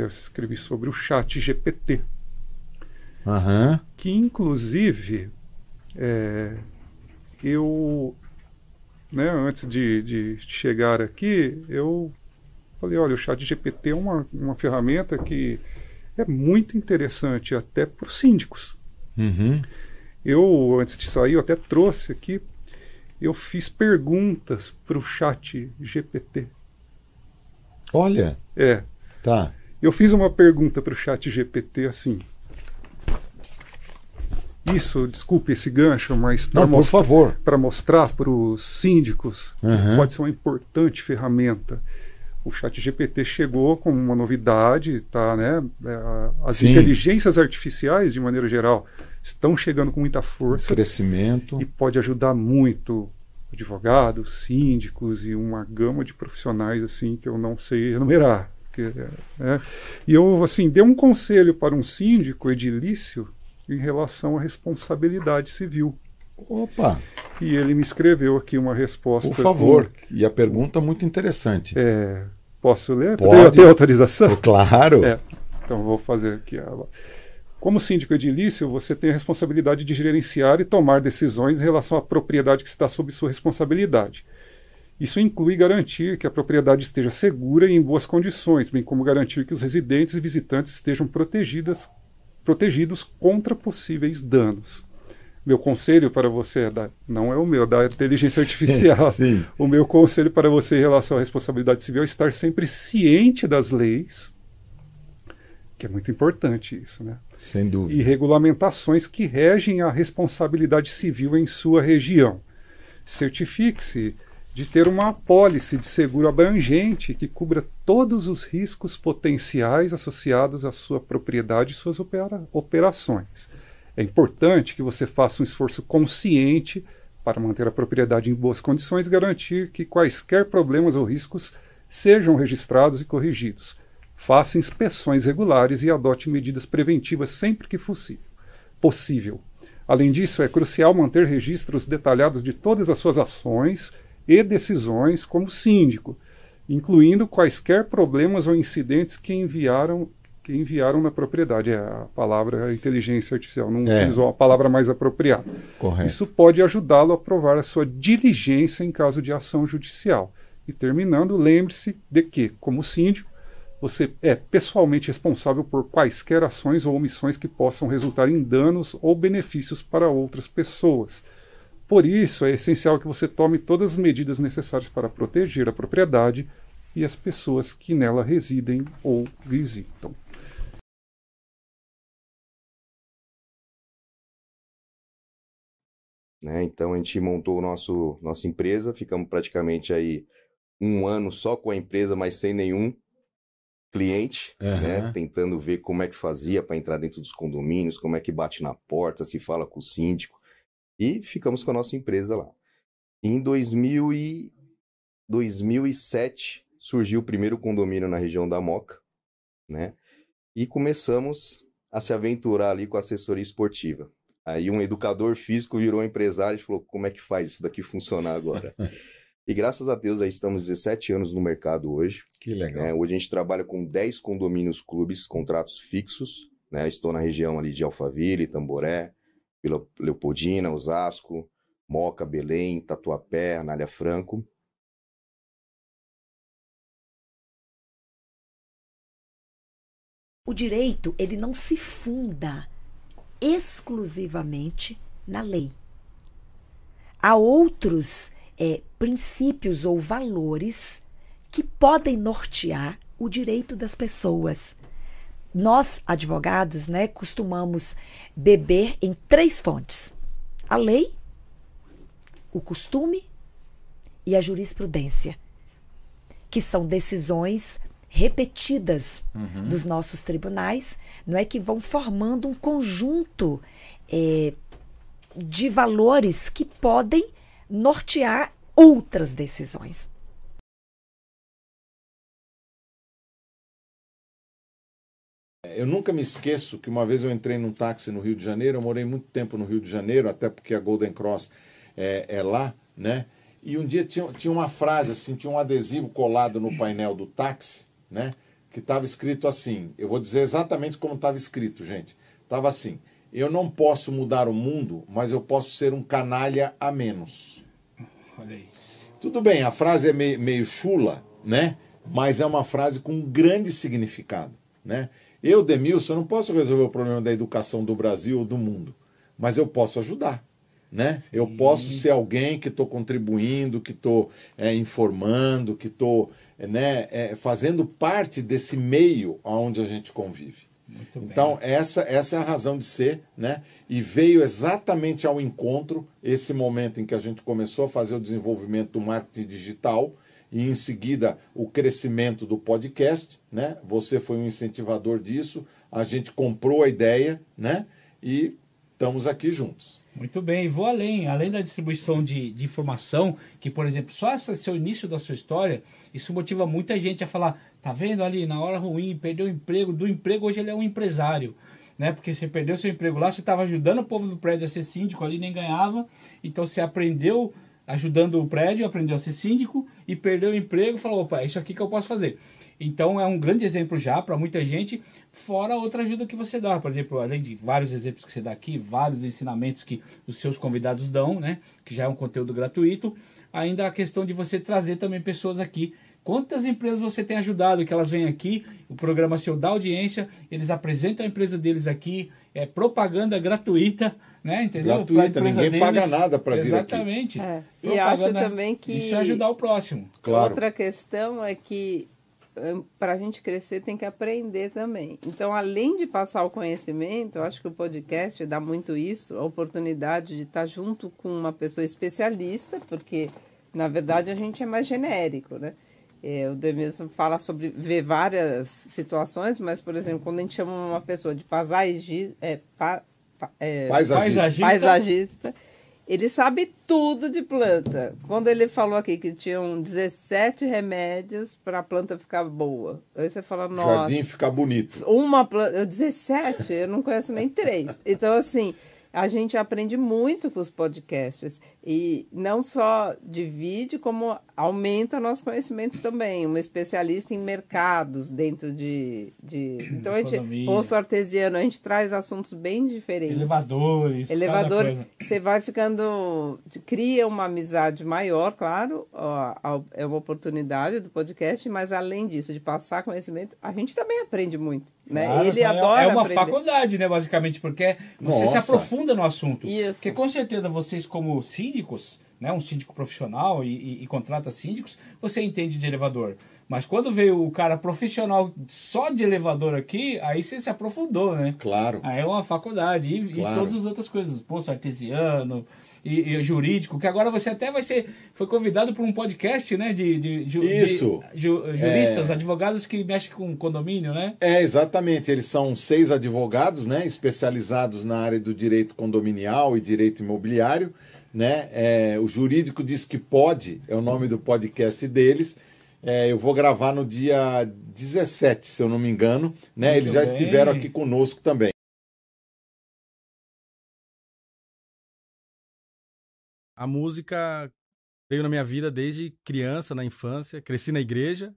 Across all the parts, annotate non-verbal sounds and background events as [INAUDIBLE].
Eu escrevi sobre o chat GPT. Uhum. Que, inclusive, é, eu, né, antes de, de chegar aqui, eu falei, olha, o chat GPT é uma, uma ferramenta que é muito interessante até para os síndicos. Uhum. Eu, antes de sair, eu até trouxe aqui, eu fiz perguntas para o chat GPT. Olha. É. Tá. Eu fiz uma pergunta para o chat GPT assim. Isso, desculpe esse gancho, mas para mostrar, mostrar para os síndicos uhum. pode ser uma importante ferramenta. O chat GPT chegou com uma novidade, tá, né? É, as Sim. inteligências artificiais, de maneira geral, estão chegando com muita força. Um crescimento. E pode ajudar muito advogados, síndicos e uma gama de profissionais assim que eu não sei enumerar. Porque, é, e eu assim dei um conselho para um síndico edilício em relação à responsabilidade civil. Opa! E ele me escreveu aqui uma resposta. Por favor. Com... E a pergunta muito interessante. É, posso ler? Pode. Tenho autorização? Claro. É, então vou fazer aqui. Como síndico edilício, você tem a responsabilidade de gerenciar e tomar decisões em relação à propriedade que está sob sua responsabilidade. Isso inclui garantir que a propriedade esteja segura e em boas condições, bem como garantir que os residentes e visitantes estejam protegidas, protegidos contra possíveis danos. Meu conselho para você é da, não é o meu, da inteligência sim, artificial. [LAUGHS] Sim. O meu conselho para você em relação à responsabilidade civil é estar sempre ciente das leis, que é muito importante isso, né? Sem dúvida. E regulamentações que regem a responsabilidade civil em sua região. Certifique-se de ter uma apólice de seguro abrangente que cubra todos os riscos potenciais associados à sua propriedade e suas opera operações. É importante que você faça um esforço consciente para manter a propriedade em boas condições e garantir que quaisquer problemas ou riscos sejam registrados e corrigidos. Faça inspeções regulares e adote medidas preventivas sempre que possível. Além disso, é crucial manter registros detalhados de todas as suas ações e decisões como síndico, incluindo quaisquer problemas ou incidentes que enviaram que enviaram na propriedade. É a palavra inteligência artificial, não É. utilizou a palavra mais apropriada. Correto. Isso pode ajudá-lo a provar a sua diligência em caso de ação judicial. E terminando, lembre-se de que, como síndico, você é pessoalmente responsável por quaisquer ações ou omissões que possam resultar em danos ou benefícios para outras pessoas. Por isso, é essencial que você tome todas as medidas necessárias para proteger a propriedade e as pessoas que nela residem ou visitam. Né? Então a gente montou o nosso nossa empresa, ficamos praticamente aí um ano só com a empresa, mas sem nenhum cliente, Aham. né? Tentando ver como é que fazia para entrar dentro dos condomínios, como é que bate na porta, se fala com o síndico. E ficamos com a nossa empresa lá. Em 2000 e 2007 surgiu o primeiro condomínio na região da Moca, né? E começamos a se aventurar ali com a assessoria esportiva. Aí um educador físico virou empresário e falou: como é que faz isso daqui funcionar agora? [LAUGHS] e graças a Deus aí estamos 17 anos no mercado hoje. Que legal. né? Hoje a gente trabalha com 10 condomínios clubes, contratos fixos. Né? Estou na região ali de Alphaville, Tamboré, Leopoldina, Osasco, Moca, Belém, Tatuapé, Anália Franco. O direito, ele não se funda exclusivamente na lei. Há outros é, princípios ou valores que podem nortear o direito das pessoas. Nós, advogados, né, costumamos beber em três fontes: a lei, o costume e a jurisprudência, que são decisões repetidas dos nossos tribunais, não é que vão formando um conjunto é, de valores que podem nortear outras decisões. Eu nunca me esqueço que uma vez eu entrei num táxi no Rio de Janeiro, eu morei muito tempo no Rio de Janeiro, até porque a Golden Cross é, é lá, né? E um dia tinha, tinha uma frase assim, tinha um adesivo colado no painel do táxi, né? que estava escrito assim. Eu vou dizer exatamente como estava escrito, gente. Estava assim: eu não posso mudar o mundo, mas eu posso ser um canalha a menos. Olha aí. Tudo bem, a frase é meio, meio chula, né? Mas é uma frase com um grande significado, né? Eu, Demilson, não posso resolver o problema da educação do Brasil ou do mundo, mas eu posso ajudar. Né? Eu posso ser alguém que estou contribuindo, que estou é, informando, que estou né, é, fazendo parte desse meio onde a gente convive. Muito bem. Então, essa, essa é a razão de ser, né? E veio exatamente ao encontro esse momento em que a gente começou a fazer o desenvolvimento do marketing digital e em seguida o crescimento do podcast, né? Você foi um incentivador disso, a gente comprou a ideia, né? E estamos aqui juntos. Muito bem, vou além, além da distribuição de, de informação, que, por exemplo, só esse seu início da sua história, isso motiva muita gente a falar, tá vendo ali, na hora ruim, perdeu o emprego, do emprego hoje ele é um empresário, né? Porque você perdeu seu emprego lá, você estava ajudando o povo do prédio a ser síndico ali, nem ganhava, então você aprendeu ajudando o prédio, aprendeu a ser síndico e perdeu o emprego, falou, opa, é isso aqui que eu posso fazer. Então é um grande exemplo já para muita gente, fora outra ajuda que você dá. Por exemplo, além de vários exemplos que você dá aqui, vários ensinamentos que os seus convidados dão, né? Que já é um conteúdo gratuito, ainda a questão de você trazer também pessoas aqui. Quantas empresas você tem ajudado que elas vêm aqui, o programa seu dá audiência, eles apresentam a empresa deles aqui, é propaganda gratuita, né? Entendeu? Gratuita, ninguém paga nada para vir aqui. Exatamente. É. E acho também que Isso é ajudar o próximo. Claro. outra questão é que para a gente crescer tem que aprender também. Então, além de passar o conhecimento, eu acho que o podcast dá muito isso, a oportunidade de estar junto com uma pessoa especialista, porque na verdade a gente é mais genérico, né? É, o Demilson fala sobre ver várias situações, mas, por exemplo, quando a gente chama uma pessoa de paisagista, é, pa- é, Paisagista. Paisagista. paisagista. Ele sabe tudo de planta. Quando ele falou aqui que tinham 17 remédios para a planta ficar boa. Aí você fala, O nossa, jardim fica bonito. uma planta. Eu 17, eu não conheço nem três. Então, assim, a gente aprende muito com os podcasts. E não só divide, como aumenta nosso conhecimento também. Um especialista em mercados dentro de. de... Então, a gente, poço artesiano, a gente traz assuntos bem diferentes. Elevadores. cada Elevadores, coisa. você vai ficando. Cria uma amizade maior, claro, é uma oportunidade do podcast, mas além disso, de passar conhecimento, a gente também aprende muito. Né? Claro, Ele é- adora. É uma aprender. faculdade, né, basicamente, porque você se Nossa. Aprofunda no assunto. Isso. Porque com certeza vocês, como síndicos, né, um síndico profissional e, e- e contrata síndicos, você entende de elevador. Mas quando veio o cara profissional só de elevador aqui, aí você se aprofundou, né? Claro. Aí é uma faculdade. E, e Claro. todas as outras coisas, poço artesiano e, e jurídico, que agora você até vai ser. Foi convidado para um podcast, né? De, de, de Isso. ju- juristas, advogados que mexem com condomínio, né? É, exatamente. Eles são seis advogados, né, especializados na área do direito condominial e direito imobiliário. Né? É, o jurídico diz que pode, é o nome do podcast deles. É, eu vou gravar no dia 17, se eu não me engano. Né? Muito Eles já bem. estiveram aqui conosco também. A música veio na minha vida desde criança, na infância. Cresci na igreja,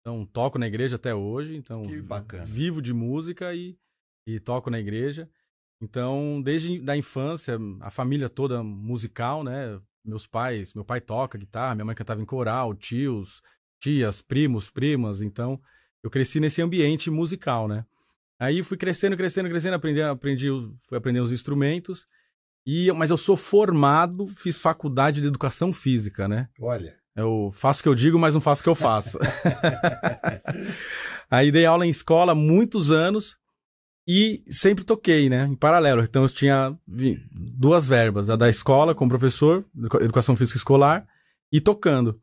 então toco na igreja até hoje. Então Que bacana. vivo de música e, e toco na igreja. Então, desde da infância, a família toda musical, né? Meus pais, meu pai toca guitarra, minha mãe cantava em coral, tios, tias, primos, primas. Então, eu cresci nesse ambiente musical, né? Aí fui crescendo, crescendo, crescendo, aprendi, aprendi, fui aprender os instrumentos. E, mas eu sou formado, fiz faculdade de educação física, né? Olha. Eu faço o que eu digo, mas não faço o que eu faço. [LAUGHS] Aí dei aula em escola há muitos anos e sempre toquei, né? Em paralelo. Então eu tinha duas verbas: a da escola como professor, educa- educação física escolar, e tocando.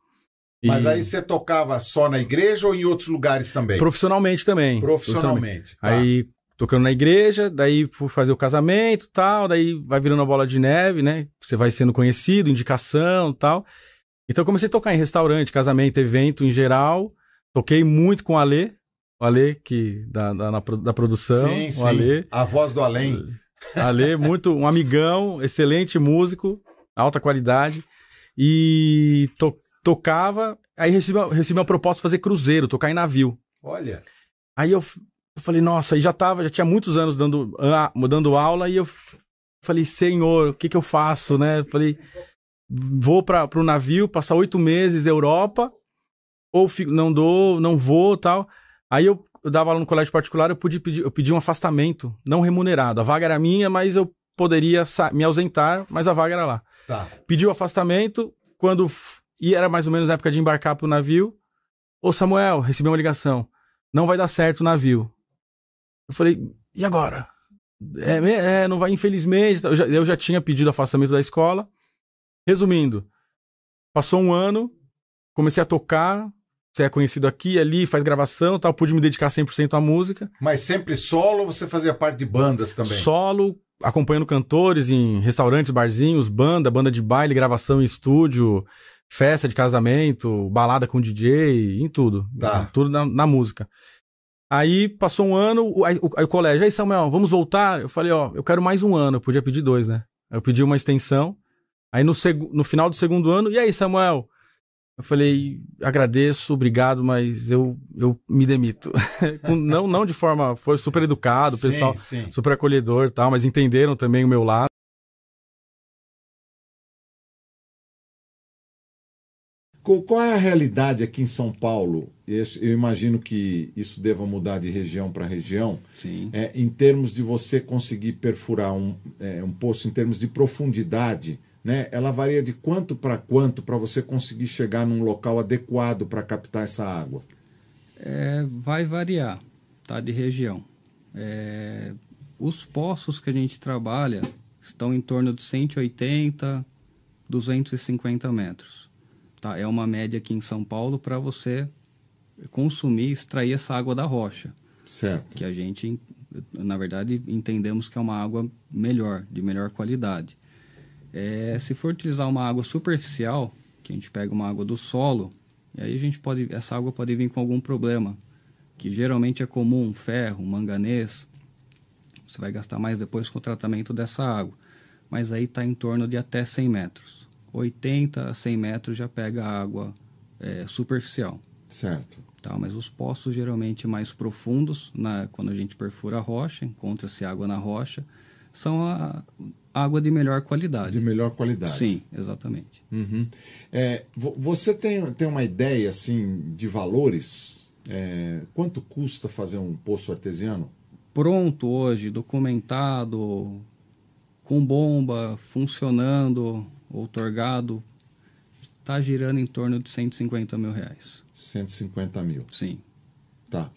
E Mas aí você tocava só na igreja ou em outros lugares também? profissionalmente também. Profissionalmente. tá. Aí tocando na igreja, daí fui fazer o casamento tal, daí vai virando a bola de neve, né? Você vai sendo conhecido, indicação tal. Então eu comecei a tocar em restaurante, casamento, evento em geral. Toquei muito com o Alê, o Alê que, da, da, na da produção. sim, o sim. Alê. A voz do além. Alê, muito, um amigão, excelente músico, alta qualidade. E to- tocava, aí recebi, uma- recebi uma proposta de fazer cruzeiro, tocar em navio. Olha. Aí eu, eu falei, nossa, e já tava, já tinha muitos anos dando, ah, dando aula, e eu falei, senhor, o que que eu faço, né? Eu falei, vou para pro navio, passar oito meses Europa, ou fico, não dou, não vou tal. Aí eu, eu dava aula no colégio particular, eu pude pedir, eu pedi um afastamento, não remunerado. A vaga era minha, mas eu poderia me ausentar, mas a vaga era lá. Tá. Pedi o afastamento, quando e era mais ou menos na época de embarcar pro navio. Ô Samuel, recebi uma ligação. Não vai dar certo o navio. Eu falei, e agora? É, é, não vai, infelizmente. Eu já, eu já tinha pedido afastamento da escola. Resumindo, passou um ano, comecei a tocar. Você é conhecido aqui, ali, faz gravação tal. Pude me dedicar 100% à música. Mas sempre solo você fazia parte de bandas também? Solo, acompanhando cantores em restaurantes, barzinhos, banda, banda de baile, gravação em estúdio, festa de casamento, balada com DJ, em tudo. Tá. Tudo na, na música. Aí passou um ano, o, aí, o, aí o colégio, aí Samuel, vamos voltar? Eu falei, ó, eu quero mais um ano, eu podia pedir dois, né? Eu pedi uma extensão. Aí no, seg- no final do segundo ano, e aí, Samuel? Eu falei, agradeço, obrigado, mas eu, eu me demito. [LAUGHS] Não, não de forma. Foi super educado, o Sim, pessoal sim. super acolhedor e tal, mas entenderam também o meu lado. Qual é a realidade aqui em São Paulo? Eu imagino que isso deva mudar de região para região. Sim. É, em termos de você conseguir perfurar um, é, um poço em termos de profundidade, né? Ela varia de quanto para quanto para você conseguir chegar num local adequado para captar essa água? É, vai variar, tá? De região. É, os poços que a gente trabalha estão em torno de 180, 250 metros. Tá? É uma média aqui em São Paulo para você consumir, extrair essa água da rocha. Certo. Que a gente, na verdade, entendemos que é uma água melhor, de melhor qualidade. É, se for utilizar uma água superficial, que a gente pega uma água do solo, e aí a gente pode, essa água pode vir com algum problema, que geralmente é comum, ferro, manganês. Você vai gastar mais depois com o tratamento dessa água. Mas aí está em torno de até 100 metros. 80 a 100 metros já pega água é, superficial. Certo. Tá, mas os poços geralmente mais profundos, na, quando a gente perfura a rocha, encontra-se água na rocha, são a água de melhor qualidade. De melhor qualidade. Sim, exatamente. Uhum. É, vo- você tem, tem uma ideia assim de valores? É, quanto custa fazer um poço artesiano? Pronto hoje, documentado, com bomba, funcionando, outorgado, está girando em torno de 150 mil reais. 150 mil. Sim. Tá.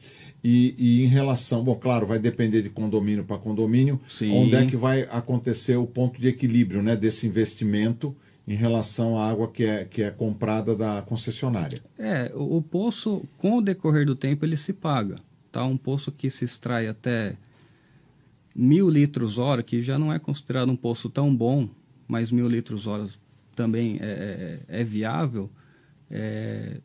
E, e em relação, bom, claro, vai depender de condomínio para condomínio, Sim. onde é que vai acontecer o ponto de equilíbrio né, desse investimento em relação à água que é, que é comprada da concessionária. É, o, o poço, com o decorrer do tempo, ele se paga. Tá? Um poço que se extrai até mil litros hora, que já não é considerado um poço tão bom, mas mil litros hora também é, é, é viável, é,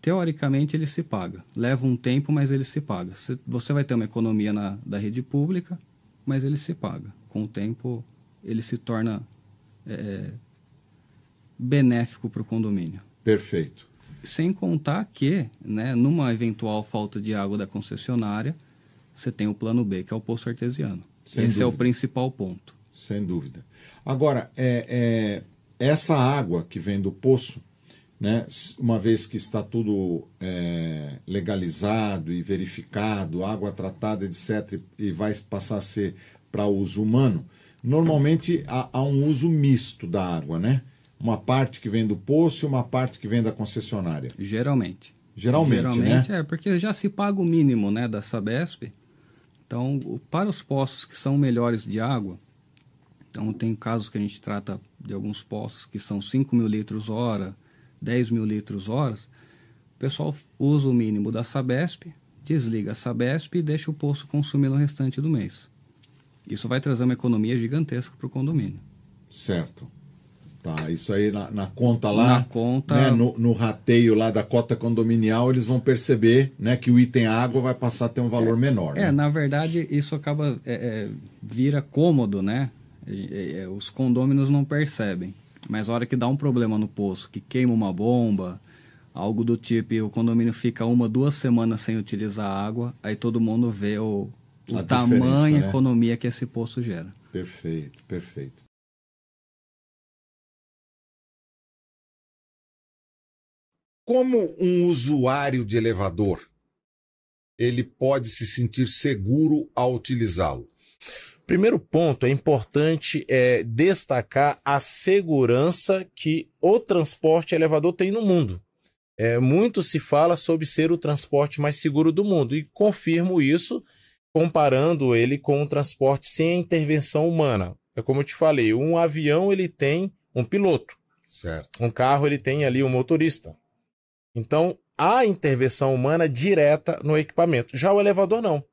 teoricamente ele se paga. Leva um tempo, mas ele se paga. Cê- Você vai ter uma economia na, da rede pública, mas ele se paga. Com o tempo, ele se torna é, benéfico para o condomínio. Perfeito. Sem contar que, né, numa eventual falta de água da concessionária, você tem o plano B, que é o poço artesiano. Sem Esse é o dúvida. principal ponto. Sem dúvida. Agora, é, é, essa água que vem do poço, né, uma vez que está tudo é, legalizado e verificado, água tratada, etc., e vai passar a ser para uso humano, normalmente há, há um uso misto da água, né? Uma parte que vem do poço e uma parte que vem da concessionária. Geralmente. Geralmente, Geralmente né? é, porque já se paga o mínimo né, da Sabesp. Então, para os poços que são melhores de água, então tem casos que a gente trata de alguns poços que são 5 mil litros hora, 10 mil litros horas, o pessoal usa o mínimo da Sabesp, desliga a Sabesp e deixa o poço consumir no restante do mês. Isso vai trazer uma economia gigantesca para o condomínio. Certo. Tá, isso aí na, na conta lá. Na conta- né, no, no rateio lá da cota condominial, eles vão perceber né, que o item água vai passar a ter um valor menor. É, né? na verdade, isso acaba é, é, vira cômodo, né? Os condôminos não percebem. Mas a hora que dá um problema no poço, que queima uma bomba, Algo do tipo, o condomínio fica uma, duas semanas sem utilizar água, aí todo mundo vê o, o A tamanho e né? economia que esse poço gera. Perfeito, perfeito. Como um usuário de elevador, ele pode se sentir seguro ao utilizá-lo? Primeiro ponto, é importante é, destacar a segurança que o transporte elevador tem no mundo. É, muito se fala sobre ser o transporte mais seguro do mundo e confirmo isso comparando ele com um transporte sem a intervenção humana. É como eu te falei, um avião ele tem um piloto, Certo. um carro ele tem ali um motorista. Então, há intervenção humana direta no equipamento. Já o elevador não.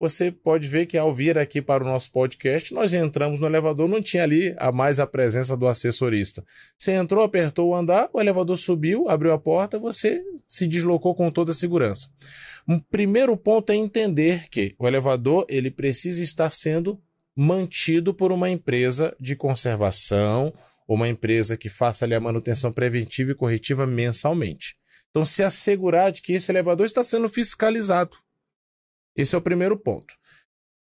Você pode ver que ao vir aqui para o nosso podcast, nós entramos no elevador, não tinha ali a mais a presença do assessorista. Você entrou, apertou o andar, o elevador subiu, abriu a porta, você se deslocou com toda a segurança. Um primeiro ponto é entender que o elevador ele precisa estar sendo mantido por uma empresa de conservação, uma empresa que faça ali a manutenção preventiva e corretiva mensalmente. Então, se assegurar de que esse elevador está sendo fiscalizado. Esse é o primeiro ponto.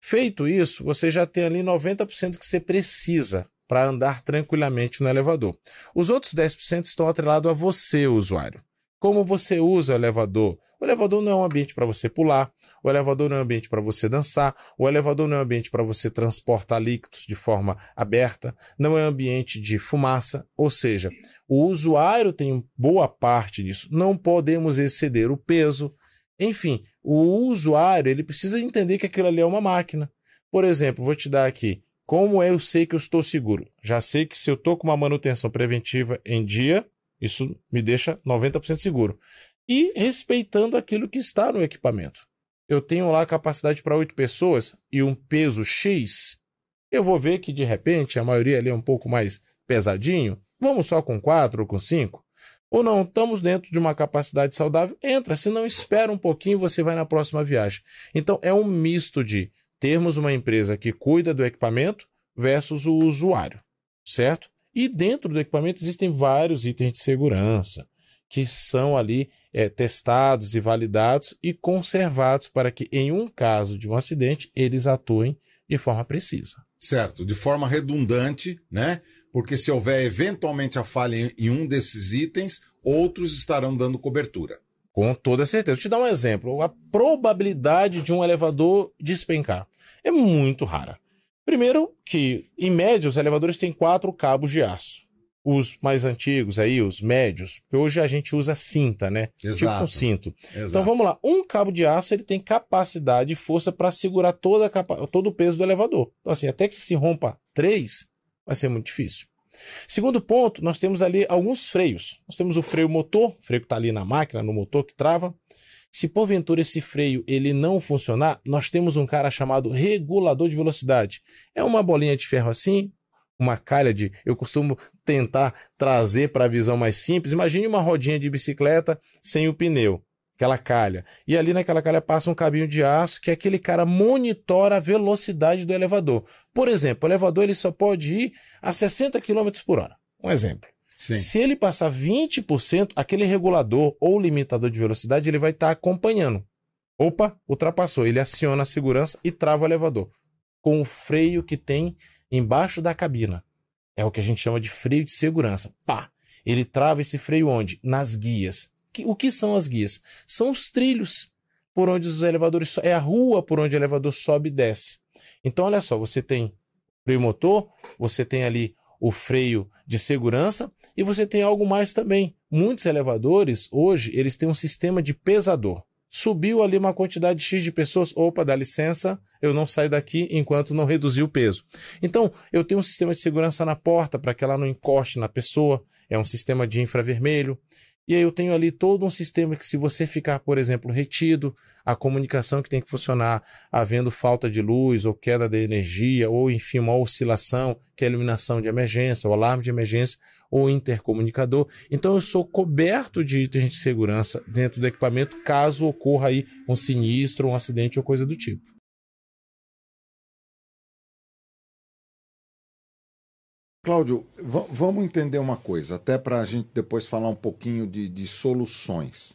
Feito isso, você já tem ali 90% que você precisa para andar tranquilamente no elevador. Os outros 10% estão atrelados a você, usuário. Como você usa o elevador? O elevador não é um ambiente para você pular, o elevador não é um ambiente para você dançar, o elevador não é um ambiente para você transportar líquidos de forma aberta, não é um ambiente de fumaça, ou seja, o usuário tem boa parte disso. Não podemos exceder o peso. Enfim, o usuário ele precisa entender que aquilo ali é uma máquina. Por exemplo, vou te dar aqui. Como eu sei que eu estou seguro? Já sei que se eu estou com uma manutenção preventiva em dia, isso me deixa 90% seguro. E respeitando aquilo que está no equipamento. Eu tenho lá capacidade para 8 pessoas e um peso X. Eu vou ver que de repente a maioria ali é um pouco mais pesadinho. Vamos só com 4 ou com 5? Ou não, estamos dentro de uma capacidade saudável, entra, se não espera um pouquinho, você vai na próxima viagem. Então é um misto de termos uma empresa que cuida do equipamento versus o usuário, certo? E dentro do equipamento existem vários itens de segurança que são ali é, testados e validados e conservados para que, em um caso de um acidente, eles atuem de forma precisa. Certo, de forma redundante, né? Porque se houver eventualmente a falha em- um desses itens, outros estarão dando cobertura. Com toda certeza. Vou te dar um exemplo. A probabilidade de um elevador despencar é muito rara. Primeiro que, em média, os elevadores têm quatro cabos de aço. Os mais antigos aí, os médios, porque hoje a gente usa cinta, né? Tipo um Exato. cinto. Então Exato. vamos lá. Um cabo de aço ele tem capacidade e força para segurar toda capa- todo o peso do elevador. Então, assim, até que se rompa três, vai ser muito difícil. Segundo ponto, nós temos ali alguns freios. Nós temos o freio motor, o freio que está ali na máquina, no motor que trava. Se porventura esse freio ele não funcionar, nós temos um cara chamado regulador de velocidade. É uma bolinha de ferro assim, uma calha de. Eu costumo tentar trazer para a visão mais simples. Imagine uma rodinha de bicicleta sem o pneu, aquela calha. E ali naquela calha passa um cabinho de aço que aquele cara monitora a velocidade do elevador. Por exemplo, o elevador ele só pode ir a 60 km por hora. Um exemplo. Sim. Se ele passar 20%, aquele regulador ou limitador de velocidade ele vai estar acompanhando. Opa, ultrapassou. Ele aciona a segurança e trava o elevador. Com o freio que tem embaixo da cabina. É o que a gente chama de freio de segurança. Pá! Ele trava esse freio onde? Nas guias. O que são as guias? São os trilhos por onde os elevadores. É a rua por onde o elevador sobe e desce. Então, olha só, você tem freio motor, você tem ali o freio de segurança e você tem algo mais também. Muitos elevadores, hoje, eles têm um sistema de pesador. Subiu ali uma quantidade X de pessoas, opa, dá licença, eu não saio daqui enquanto não reduzir o peso. Então, eu tenho um sistema de segurança na porta para que ela não encoste na pessoa, é um sistema de infravermelho. E aí eu tenho ali todo um sistema que se você ficar, por exemplo, retido, a comunicação que tem que funcionar, havendo falta de luz ou queda de energia, ou enfim, uma oscilação, que é a iluminação de emergência, o alarme de emergência, ou intercomunicador. Então eu sou coberto de itens de segurança dentro do equipamento caso ocorra aí um sinistro, um acidente ou coisa do tipo. Cláudio, va- vamos entender uma coisa, até para a gente depois falar um pouquinho de, de soluções.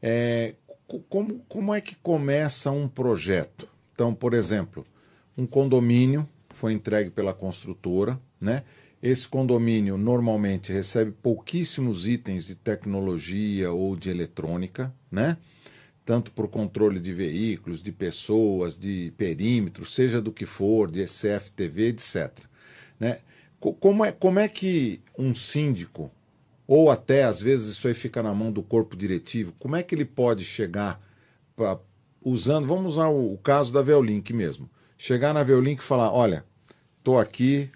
É, co- como, como é que começa um projeto? Então, por exemplo, um condomínio foi entregue pela construtora, né? Esse condomínio normalmente recebe pouquíssimos itens de tecnologia ou de eletrônica, né? Tanto para o controle de veículos, de pessoas, de perímetro, seja do que for, de CFTV, etc. Né? Co- Como é, como é que um síndico, ou até às vezes isso aí fica na mão do corpo diretivo, como é que ele pode chegar pra- usando, vamos usar o, o caso da Veolink mesmo, chegar na Veolink e falar, olha, estou aqui,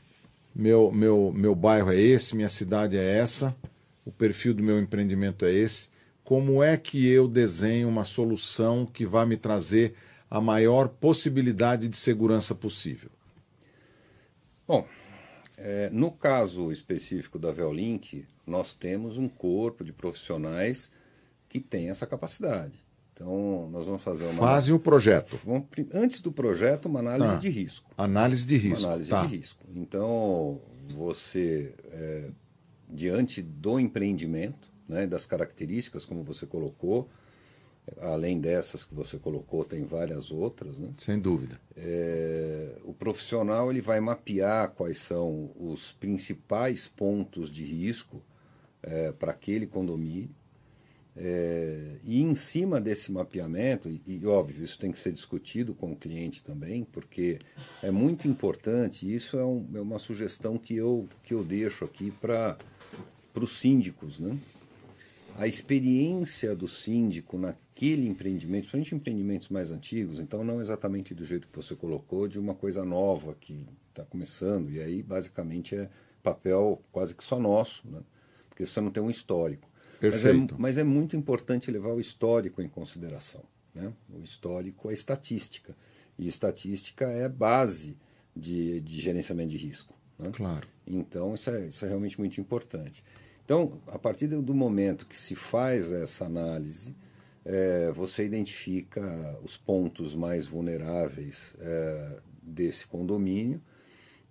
meu, meu, meu bairro é esse, minha cidade é essa, o perfil do meu empreendimento é esse, como é que eu desenho uma solução que vai me trazer a maior possibilidade de segurança possível? Bom, é, no caso específico da Veolink, nós temos um corpo de profissionais que tem essa capacidade. Então, nós vamos fazer uma. Fazem o projeto. Vamos antes do projeto, uma análise Ah, de risco. Análise de risco. Uma análise tá. de risco. Então, você, é, diante do empreendimento, né, das características, como você colocou, além dessas que você colocou, tem várias outras, né? Sem dúvida. É, o profissional ele vai mapear quais são os principais pontos de risco é, para aquele condomínio. É, e em cima desse mapeamento, e, e, óbvio, isso tem que ser discutido com o cliente também, porque é muito importante, isso é, um- é uma sugestão que eu, que eu deixo aqui para os síndicos. Né? A experiência do síndico naquele empreendimento, principalmente empreendimentos mais antigos, então não exatamente do jeito que você colocou, de uma coisa nova que está começando, e aí basicamente é papel quase que só nosso, né? porque você não tem um histórico. Mas é, Perfeito. mas é muito importante levar o histórico em consideração. Né? O histórico é estatística. E estatística é base de, de gerenciamento de risco. Né? Claro. Então, isso é, isso é realmente muito importante. Então, a partir do momento que se faz essa análise, eh, você identifica os pontos mais vulneráveis eh, desse condomínio,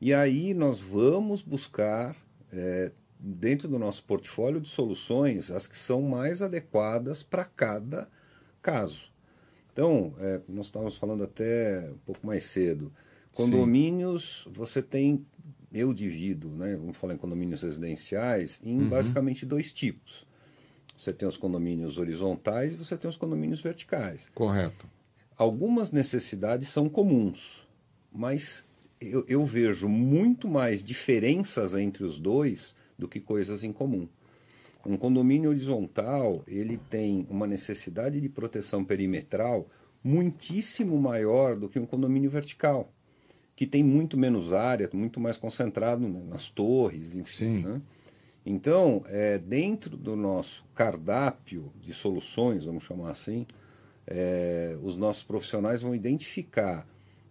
e aí nós vamos buscar, eh, dentro do nosso portfólio de soluções, as que são mais adequadas para cada caso. Então, eh, nós estávamos falando até um pouco mais cedo. Condomínios, você tem, eu divido, né, vamos falar em condomínios residenciais, em Uhum. basicamente dois tipos. Você tem os condomínios horizontais e você tem os condomínios verticais. Correto. Algumas necessidades são comuns, mas eu, eu vejo muito mais diferenças entre os dois do que coisas em comum. Um condomínio horizontal, ele tem uma necessidade de proteção perimetral muitíssimo maior do que um condomínio vertical, que tem muito menos área, muito mais concentrado né, nas torres, enfim. né? Então, é, dentro do nosso cardápio de soluções, vamos chamar assim, é, os nossos profissionais vão identificar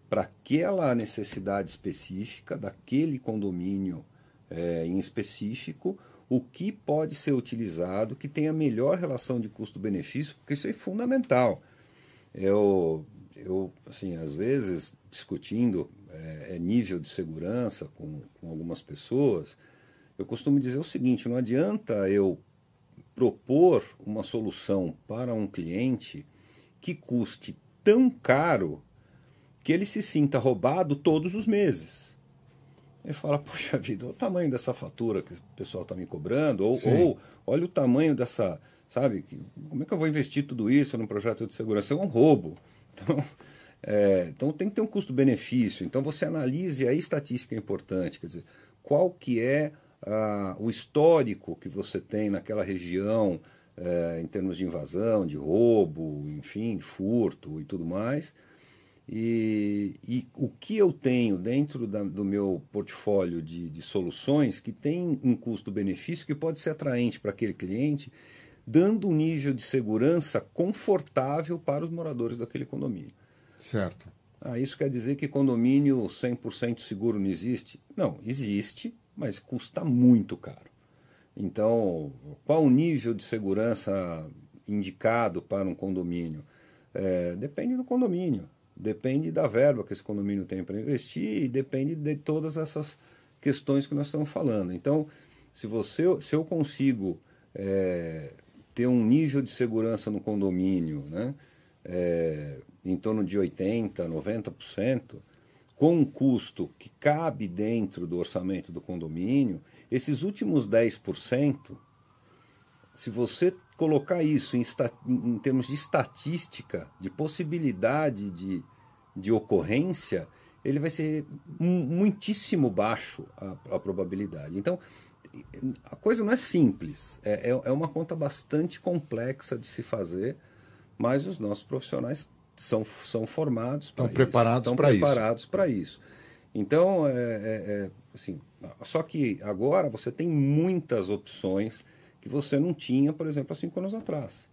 para aquela necessidade específica daquele condomínio é, em específico o que pode ser utilizado que tenha melhor relação de custo-benefício, porque isso é fundamental. Eu, eu assim, às vezes, discutindo é, é, nível de segurança com, com algumas pessoas, eu costumo dizer o seguinte: não adianta eu propor uma solução para um cliente que custe tão caro que ele se sinta roubado todos os meses. Ele fala, [LAUGHS] puxa vida, olha o tamanho dessa fatura que o pessoal está me cobrando, ou, ou olha o tamanho dessa, sabe, que, como é que eu vou investir tudo isso num projeto de segurança? É um roubo. [LAUGHS] Então, é, então tem que ter um custo-benefício. Então você analise a estatística é importante, quer dizer, qual que é ah, o histórico que você tem naquela região eh, em termos de invasão, de roubo, enfim, furto e tudo mais. E, e o que eu tenho dentro da- do meu portfólio de, de soluções que tem um custo-benefício que pode ser atraente para aquele cliente, dando um nível de segurança confortável para os moradores daquele condomínio. Certo. Ah, isso quer dizer que condomínio 100% seguro não existe? Não, existe, mas custa muito caro. Então, qual o nível de segurança indicado para um condomínio? É, depende do condomínio, depende da verba que esse condomínio tem para investir e depende de todas essas questões que nós estamos falando. Então, se, você, se eu consigo é, ter um nível de segurança no condomínio né, é, em torno de 80%, 90%, com um custo que cabe dentro do orçamento do condomínio, esses últimos 10%, se você colocar isso em, em termos de estatística, de possibilidade de, de ocorrência, ele vai ser muitíssimo baixo a, a probabilidade. Então, a coisa não é simples, é, é, é uma conta bastante complexa de se fazer, mas os nossos profissionais são, são formados estão preparados para isso. preparados para isso. Então, é, é, é, assim, só que agora você tem muitas opções que você não tinha, por exemplo, há cinco anos atrás.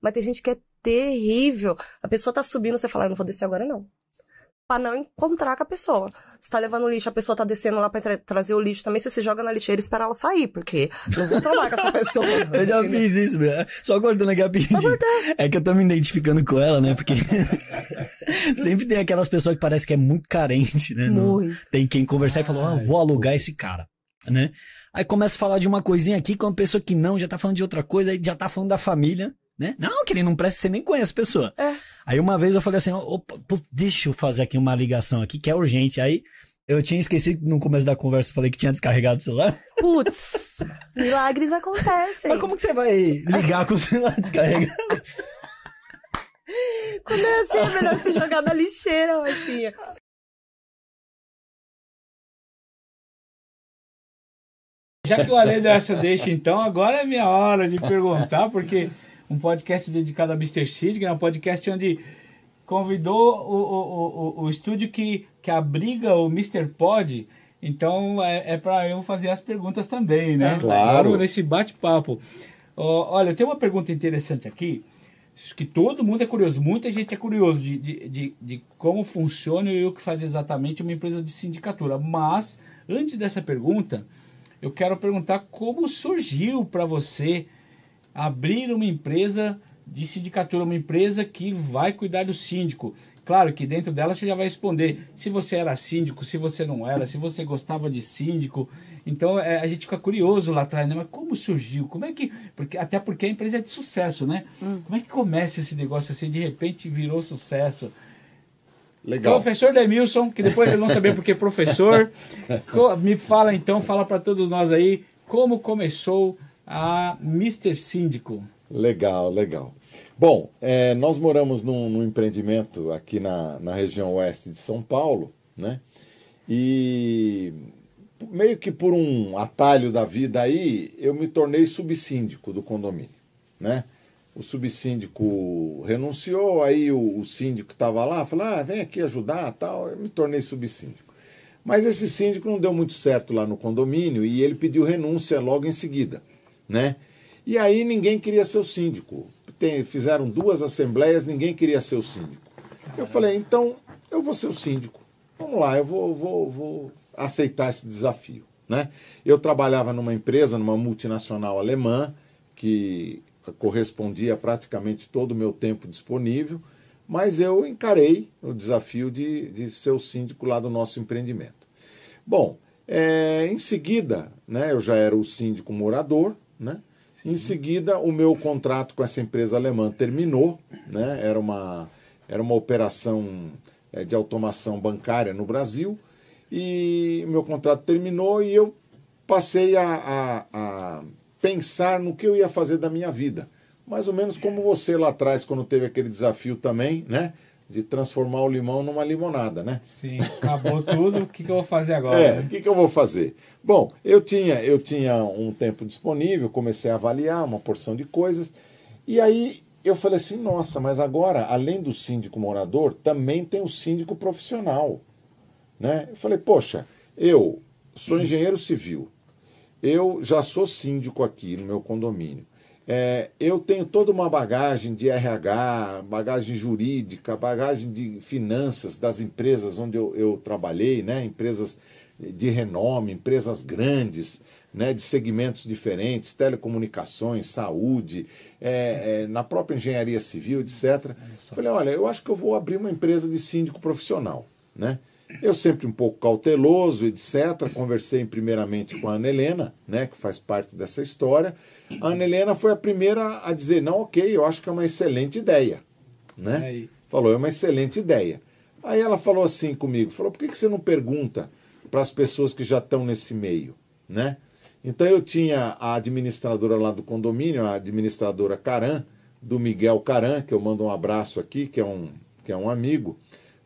Mas tem gente que é terrível. A pessoa tá subindo, você fala, eu não vou descer agora, não para não encontrar com a pessoa. Você tá levando lixo, a pessoa tá descendo lá pra tra trazer o lixo também, você se joga na lixeira e espera ela sair, porque não vou trombar com essa [LAUGHS] pessoa. eu já fiz isso, meu. Só cortando aqui rapidinho. É que eu tô me identificando com ela, né? Porque [LAUGHS] sempre tem aquelas pessoas que parece que é muito carente, né? Muito. Tem quem conversar e falar, ah, vou alugar esse cara, né? Aí começa a falar de uma coisinha aqui com uma pessoa que não, já tá falando de outra coisa, aí já tá falando da família, né? Não, que ele não presta, você nem conhece a pessoa. É. Aí uma vez eu falei assim, opa, deixa eu fazer aqui uma ligação aqui que é urgente. Aí eu tinha esquecido no começo da conversa, falei que tinha descarregado o celular. [LAUGHS] Putz, milagres acontecem. Mas como que você vai ligar com o celular descarregado? [LAUGHS] Quando é assim, é melhor se jogar na lixeira, Roxinha. Já que o Ale deu essa deixa, então, agora é minha hora de perguntar, porque um podcast dedicado a Mr. Sid, que é um podcast onde convidou o, o, o, o estúdio que, que abriga o Mr. Pod. Então é, é para eu fazer as perguntas também, né? É, claro. Nesse bate-papo. olha, tem uma pergunta interessante aqui, que todo mundo é curioso, muita gente é curioso de, de, de, de como funciona e o que faz exatamente uma empresa de sindicatura. Mas, antes dessa pergunta, eu quero perguntar como surgiu para você abrir uma empresa de sindicatura, uma empresa que vai cuidar do síndico. Claro que dentro dela você já vai responder se você era síndico, se você não era, se você gostava de síndico. Então é, a gente fica curioso lá atrás, né? Mas como surgiu? Como é que. Porque, até porque a empresa é de sucesso, né? Hum. Como é que começa esse negócio assim? De repente virou sucesso. Legal. Professor Demilson, que depois eles vão saber porque é professor. [LAUGHS] Me fala então, fala para todos nós aí, como começou a Mr. Síndico. Legal, legal. Bom, é, nós moramos num, num, empreendimento aqui na, na região oeste de São Paulo, né? E meio que por um atalho da vida aí, eu me tornei subsíndico do condomínio, né? O subsíndico renunciou, aí o, o síndico estava lá, falou, ah, vem aqui ajudar tal, eu me tornei subsíndico. Mas esse síndico não deu muito certo lá no condomínio e ele pediu renúncia logo em seguida né? E aí ninguém queria ser o síndico. Tem, fizeram duas assembleias, ninguém queria ser o síndico. Eu falei, então eu vou ser o síndico. Vamos lá, eu vou, vou, vou aceitar esse desafio. Né? Eu trabalhava numa empresa, numa multinacional alemã, que correspondia praticamente todo o meu tempo disponível, mas eu encarei o desafio de, de ser o síndico lá do nosso empreendimento. Bom, é, em seguida, né, eu já era o síndico morador, né? Em seguida, o meu contrato com essa empresa alemã terminou, né? era, uma, era uma operação é, de automação bancária no Brasil, e o meu contrato terminou e eu passei a, a, a pensar no que eu ia fazer da minha vida. Mais ou menos como você lá atrás, quando teve aquele desafio também, né? De transformar o limão numa limonada, né? Sim, acabou tudo. O que, que eu vou fazer agora? É, o que, que eu vou fazer? Bom, eu tinha, eu tinha um tempo disponível, comecei a avaliar uma porção de coisas, e aí eu falei assim, nossa, mas agora, além do síndico morador, também tem o síndico profissional. Né? Eu falei, poxa, eu sou engenheiro civil, eu já sou síndico aqui no meu condomínio. É, eu tenho toda uma bagagem de RH, bagagem jurídica, bagagem de finanças das empresas onde eu, eu trabalhei, né? empresas de renome, empresas grandes, né, de segmentos diferentes, telecomunicações, saúde, é, é, na própria engenharia civil, etc. Falei, olha, eu acho que eu vou abrir uma empresa de síndico profissional, né? Eu sempre um pouco cauteloso, etc. Conversei primeiramente com a Ana Helena, né, que faz parte dessa história. A Ana Helena foi a primeira a dizer, não, ok, eu acho que é uma excelente ideia, né? Aí. Falou, é uma excelente ideia. Aí ela falou assim comigo, falou, por que, que você não pergunta para as pessoas que já estão nesse meio, né? Então eu tinha a administradora lá do condomínio, a administradora Caran, do Miguel Caran, que eu mando um abraço aqui, que é um, que é um amigo,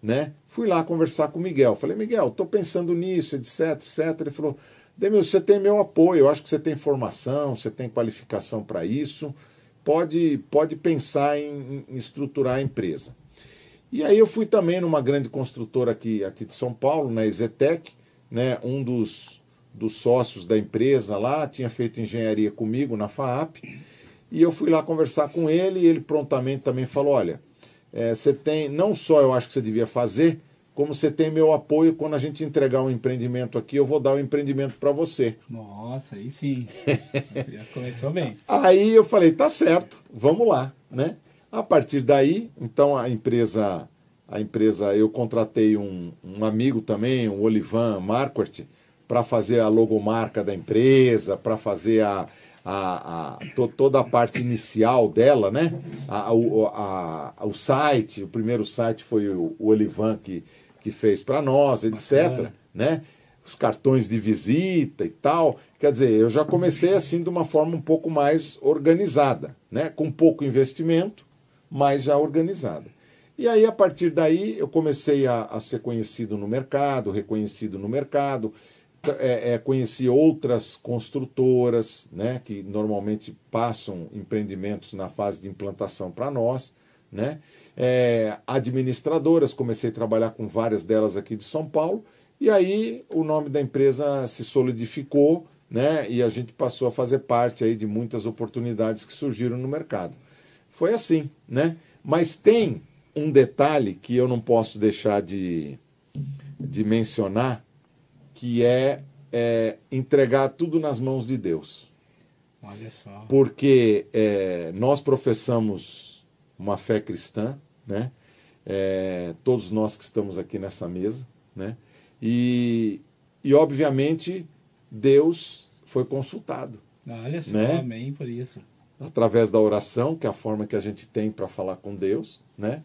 né? Fui lá conversar com o Miguel. Falei, Miguel, estou pensando nisso, etc, etc. Ele falou, Demil, você tem meu apoio, eu acho que você tem formação, você tem qualificação para isso, pode, pode pensar em, em estruturar a empresa. E aí eu fui também numa grande construtora aqui, aqui de São Paulo, na Ezetec, né? Um dos, dos sócios da empresa lá tinha feito engenharia comigo na FAAP, e eu fui lá conversar com ele e ele prontamente também falou, olha, é, você tem, não só eu acho que você devia fazer, como você tem meu apoio quando a gente entregar um empreendimento aqui, eu vou dar o um empreendimento para você. Nossa, aí sim. [LAUGHS] Já começou bem. Aí eu falei, tá certo, vamos lá, né? A partir daí, então a empresa, a empresa, eu contratei um, um amigo também, o Olivan Marquardt, para fazer a logomarca da empresa, para fazer a, a, a to, toda a parte inicial dela, né? A, a, a, o site, o primeiro site foi o, o Olivan que, que fez para nós, etc. Né? Os cartões de visita e tal. Quer dizer, eu já comecei assim de uma forma um pouco mais organizada, né? com pouco investimento, mas já organizada. E aí, a partir daí, eu comecei a, a ser conhecido no mercado, reconhecido no mercado, é, é, conheci outras construtoras, né, que normalmente passam empreendimentos na fase de implantação para nós, né, é, administradoras, comecei a trabalhar com várias delas aqui de São Paulo, e aí o nome da empresa se solidificou, né, e a gente passou a fazer parte aí de muitas oportunidades que surgiram no mercado. Foi assim, né? Mas tem um detalhe que eu não posso deixar de, de mencionar, que é, é, entregar tudo nas mãos de Deus. Olha só. Porque é, nós professamos uma fé cristã, né? É, todos nós que estamos aqui nessa mesa, né? E, e obviamente Deus foi consultado. Olha só, né? amém por isso. Através da oração, que é a forma que a gente tem para falar com Deus, né?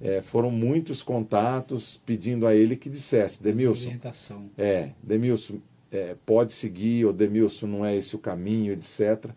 É, foram muitos contatos pedindo a ele que dissesse, Demilson, Orientação. é, Demilson, é, pode seguir, ou Demilson, não é esse o caminho, etc.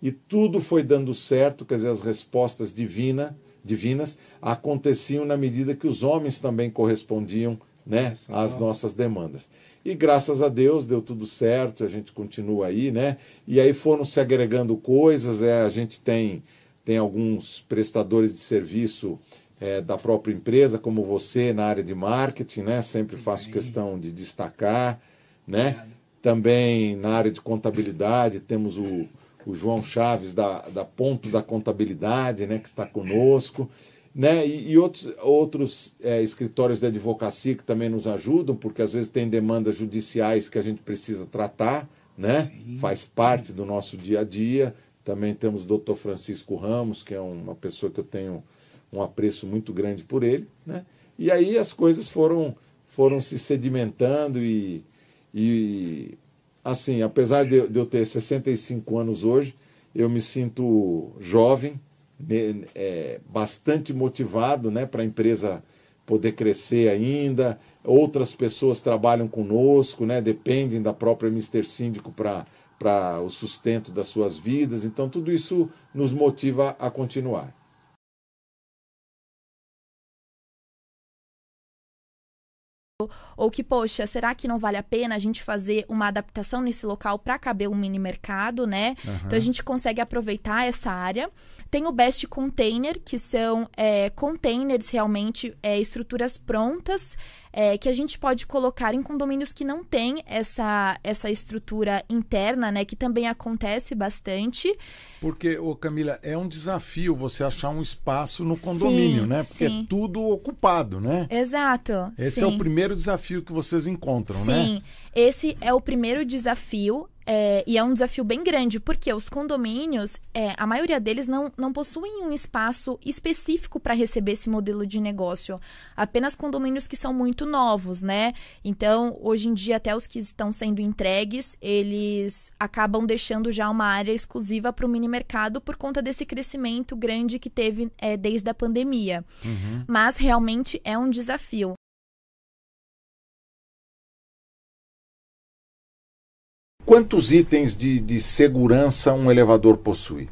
E tudo foi dando certo, quer dizer, as respostas divina, divinas aconteciam na medida que os homens também correspondiam né, às nossas demandas. E graças a Deus deu tudo certo, a gente continua aí, né? E aí foram se agregando coisas, é, a gente tem, tem alguns prestadores de serviço é, da própria empresa, como você na área de marketing, né? Sempre faço questão de destacar, né? Também na área de contabilidade temos o, o João Chaves da, da Ponto da Contabilidade, né? Que está conosco, né? E, e outros, outros é, escritórios de advocacia que também nos ajudam, porque às vezes tem demandas judiciais que a gente precisa tratar, né? Faz parte do nosso dia a dia. Também temos o doutor Francisco Ramos, que é uma pessoa que eu tenho um apreço muito grande por ele, né? E aí as coisas foram foram se sedimentando e, e assim, apesar de, eu ter 65 anos hoje, eu me sinto jovem, né, é, bastante motivado, né, para a empresa poder crescer ainda. Outras pessoas trabalham conosco, né, dependem da própria Mister Síndico para o sustento das suas vidas. Então tudo isso nos motiva a continuar. Ou que, poxa, será que não vale a pena a gente fazer uma adaptação nesse local para caber um mini mercado, né? Uhum. Então a gente consegue aproveitar essa área. Tem o Best Container, que são é, containers realmente, é, estruturas prontas, é, que a gente pode colocar em condomínios que não tem essa, essa estrutura interna, né? Que também acontece bastante. Porque, ô Camila, é um desafio você achar um espaço no condomínio, Sim, né? Porque sim. é tudo ocupado, né? Exato. Esse sim. é o primeiro desafio que vocês encontram, né? Sim, esse é o primeiro desafio. É, e é um desafio bem grande, porque os condomínios, é, a maioria deles não, não possuem um espaço específico para receber esse modelo de negócio. Apenas condomínios que são muito novos, né? Então, hoje em dia, até os que estão sendo entregues, eles acabam deixando já uma área exclusiva para o mini mercado por conta desse crescimento grande que teve é, desde a pandemia. Uhum. Mas realmente é um desafio. Quantos itens de, de segurança um elevador possui?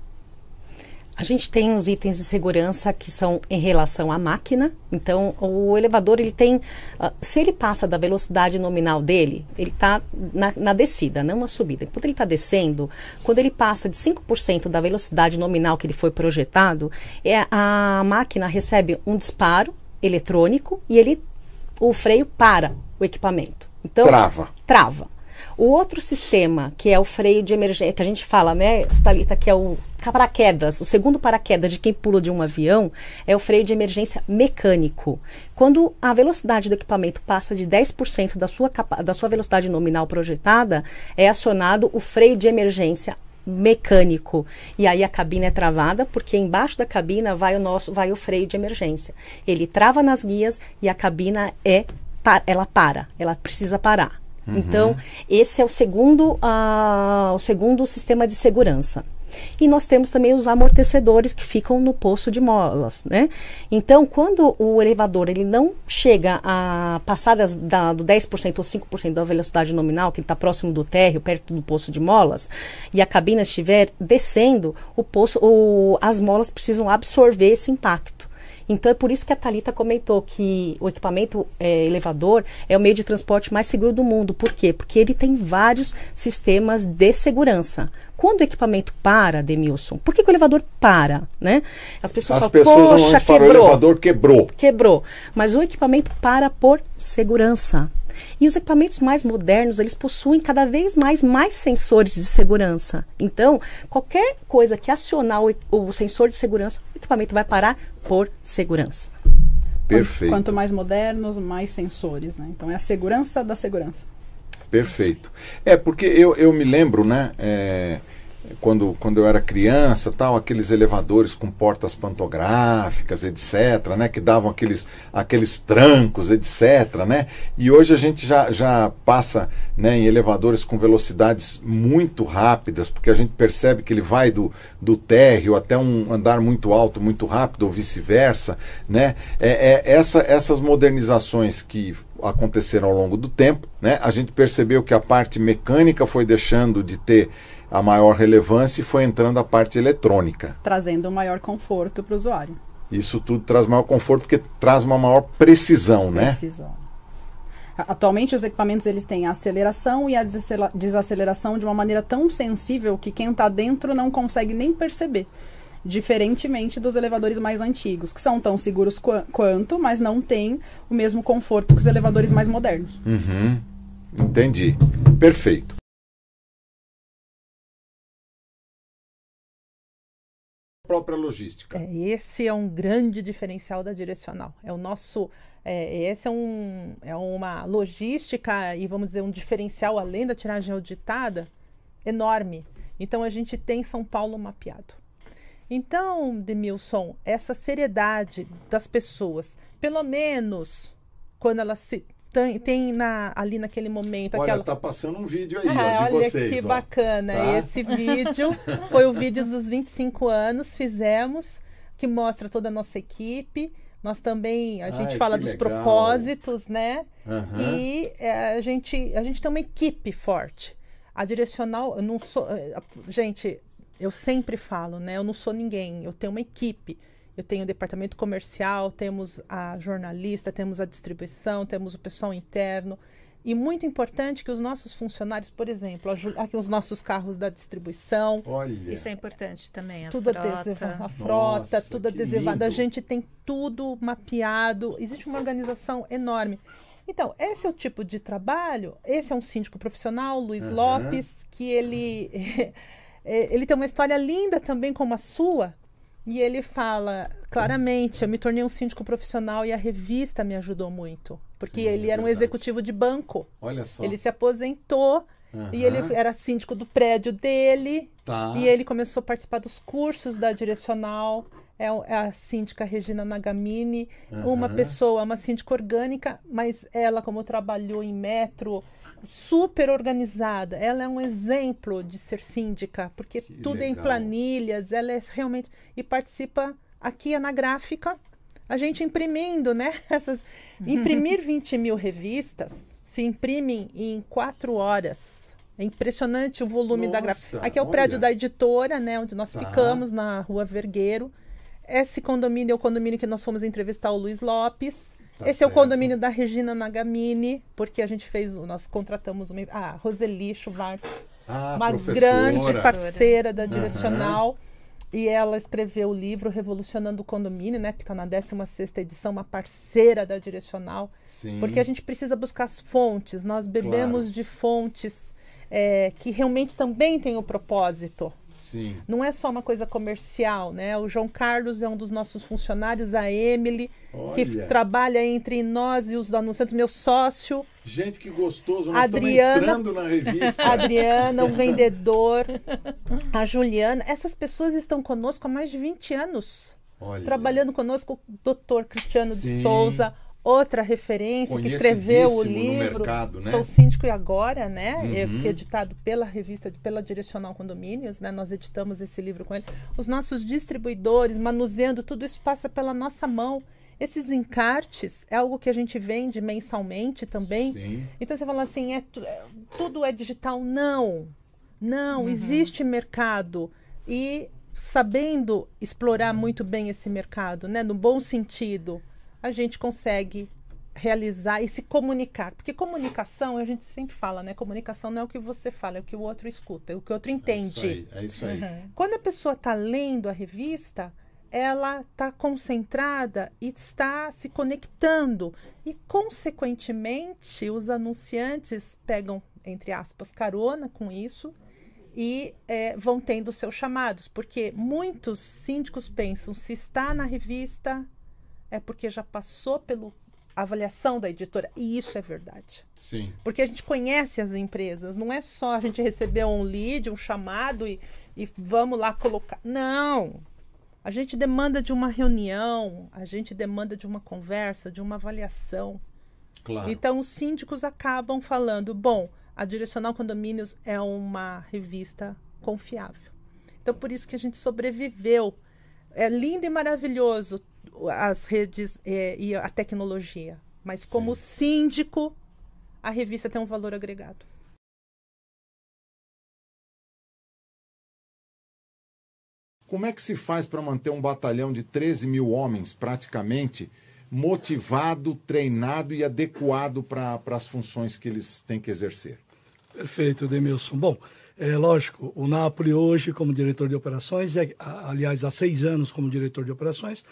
A gente tem os itens de segurança que são em relação à máquina. Então, o elevador ele tem, uh, se ele passa da velocidade nominal dele, ele está na, na, descida, não na subida. Quando ele está descendo, quando ele passa de 5% da velocidade nominal que ele foi projetado, é, a máquina recebe um disparo eletrônico e ele, o freio para o equipamento. Então, trava. Trava. O outro sistema, que é o freio de emergência, que a gente fala, né, Stalita, que é o paraquedas, o segundo paraquedas de quem pula de um avião, é o freio de emergência mecânico. Quando a velocidade do equipamento passa de 10% da sua, da sua velocidade nominal projetada, é acionado o freio de emergência mecânico. E aí a cabine é travada, porque embaixo da cabina vai o nosso vai o freio de emergência. Ele trava nas guias e a cabina é ela para, ela precisa parar. Uhum. Então, esse é o segundo, uh, o segundo sistema de segurança. E nós temos também os amortecedores que ficam no poço de molas, né? Então, quando o elevador ele não chega a passar das, da, do 10% ou 5% da velocidade nominal, que está próximo do térreo, perto do poço de molas, e a cabina estiver descendo, o poço, o, as molas precisam absorver esse impacto. Então é por isso que a Talita comentou que o equipamento é, elevador é o meio de transporte mais seguro do mundo. Por quê? Porque ele tem vários sistemas de segurança. Quando o equipamento para, Demilson, por que, que o elevador para, né? As pessoas As falam, pessoas poxa, quebrou. o elevador quebrou. Quebrou. Mas o equipamento para por segurança. E os equipamentos mais modernos, eles possuem cada vez mais mais sensores de segurança. Então, qualquer coisa que acionar o, o sensor de segurança, o equipamento vai parar por segurança. Perfeito. Quanto mais modernos, mais sensores, né? Então é a segurança da segurança. Perfeito. É, porque eu, eu me lembro, né? É, quando, quando eu era criança, tal, aqueles elevadores com portas pantográficas, etc., né, que davam aqueles, aqueles trancos, etc., né? E hoje a gente já, já passa né, em elevadores com velocidades muito rápidas, porque a gente percebe que ele vai do, do térreo até um andar muito alto, muito rápido, ou vice-versa, né? É, é, essa, essas modernizações que aconteceram ao longo do tempo, né? A gente percebeu que a parte mecânica foi deixando de ter a maior relevância e foi entrando a parte eletrônica. Trazendo um maior conforto para o usuário. Isso tudo traz maior conforto porque traz uma maior precisão, né? Precisão. Atualmente os equipamentos eles têm a aceleração e a desaceleração de uma maneira tão sensível que quem está dentro não consegue nem perceber. Diferentemente dos elevadores mais antigos, que são tão seguros qu quanto, mas não têm o mesmo conforto que os elevadores mais modernos. Uhum. Entendi. Perfeito. Própria logística. É, esse é um grande diferencial da direcional. É o nosso. É, esse é, um, é uma logística e vamos dizer um diferencial além da tiragem auditada enorme. Então a gente tem São Paulo mapeado. Então, Demilson, essa seriedade das pessoas, pelo menos quando elas se tem, tem na, ali naquele momento. Olha, aquela... tá passando um vídeo aí, ah, ó, de olha vocês. que ó. bacana. Tá? Esse vídeo foi o vídeo dos 25 anos, fizemos, que mostra toda a nossa equipe. Nós também, a Ai, gente fala dos legal. propósitos, né? Uhum. E é, a, gente, a gente tem uma equipe forte. A direcional, eu não sou. Eh, gente, eu sempre falo, né? Eu não sou ninguém, eu tenho uma equipe. Eu tenho o departamento comercial, temos a jornalista, temos a distribuição, temos o pessoal interno. E muito importante que os nossos funcionários, por exemplo, aqui os nossos carros da distribuição. Olha. Isso é importante também, a tudo frota. Adesiva, a frota, Nossa, tudo adesivado. A gente tem tudo mapeado. Existe uma organização enorme. Então, esse é o tipo de trabalho. Esse é um síndico profissional, Luiz uhum. Lopes, que ele, [LAUGHS] ele tem uma história linda também como a sua, e ele fala claramente: eu me tornei um síndico profissional e a revista me ajudou muito. Porque Sim, ele é era um executivo de banco. Olha só. Ele se aposentou E ele era síndico do prédio dele. Tá. E ele começou a participar dos cursos da direcional. É, é a síndica Regina Nagamini, uma Aham. pessoa, uma síndica orgânica, mas ela, como trabalhou em metro, super organizada. Ela é um exemplo de ser síndica, porque tudo é em planilhas, ela é realmente. E participa aqui é na gráfica, a gente imprimindo, né? [LAUGHS] Essas, imprimir [LAUGHS] 20 mil revistas se imprimem em quatro horas. É impressionante o volume da gráfica. Nossa, Aqui é o olha. prédio da editora, né? Onde nós Tá. ficamos, na rua Vergueiro. Esse condomínio é o condomínio que nós fomos entrevistar o Luiz Lopes. Tá Esse é o certo. condomínio da Regina Nagamini, porque a gente fez, o- nós contratamos uma, a Roseli Schwartz, Ah, uma professora. grande parceira da. Direcional. E ela escreveu o livro Revolucionando o Condomínio, né? Que está na 16ª edição, uma parceira da Direcional. Sim. Porque a gente precisa buscar as fontes. Nós bebemos Claro. de fontes é, que realmente também têm o propósito. Sim. Não é só uma coisa comercial, né? O João Carlos é um dos nossos funcionários, a Emily, que Olha. trabalha entre nós e os anunciantes, meu sócio, Gente, que gostoso. Nós Adriana, estamos entrando na revista. a Adriana, o vendedor, [LAUGHS] a Juliana. Essas pessoas estão conosco há mais de 20 anos. Olha. Trabalhando conosco o doutor Cristiano Sim. de Souza, outra referência que escreveu o livro. mercado, né? Sou síndico e agora, né? É, Uhum. que é editado pela revista, pela Direcional Condomínios, né? Nós editamos esse livro com ele. Os nossos distribuidores, manuseando, tudo isso passa pela nossa mão. Esses encartes é algo que a gente vende mensalmente também. Sim. Então você fala assim, é, é- tudo é digital? Não. Não, Uhum. existe mercado. E sabendo explorar muito bem esse mercado, né, no bom sentido, a gente consegue realizar e se comunicar. Porque comunicação, a gente sempre fala, né? Comunicação não é o que você fala, é o que o outro escuta, é o que o outro entende. aí, é isso aí. Uhum. Quando a pessoa está lendo a revista, ela está concentrada e está se conectando. E, consequentemente, os anunciantes pegam, entre aspas, carona com isso e eh, vão tendo seus chamados. Porque muitos síndicos pensam, se está na revista, é porque já passou pela avaliação da editora. E isso é verdade. Sim. Porque a gente conhece as empresas, não é só a gente receber um lead, um chamado e, e vamos lá colocar. Não! A gente demanda de uma reunião, a gente demanda de uma conversa, de uma avaliação. Claro. Então, os síndicos acabam falando: bom, a Direcional Condomínios é uma revista confiável. Então, por isso que a gente sobreviveu. É lindo e maravilhoso as redes eh, e a tecnologia, mas como síndico, a revista tem um valor agregado. Como é que se faz para manter um batalhão de 13 mil homens, praticamente, motivado, treinado e adequado para as funções que eles têm que exercer? Perfeito, Demilson. Bom, é lógico, o Napoli hoje, como diretor de operações, é, aliás, há seis anos como diretor de operações,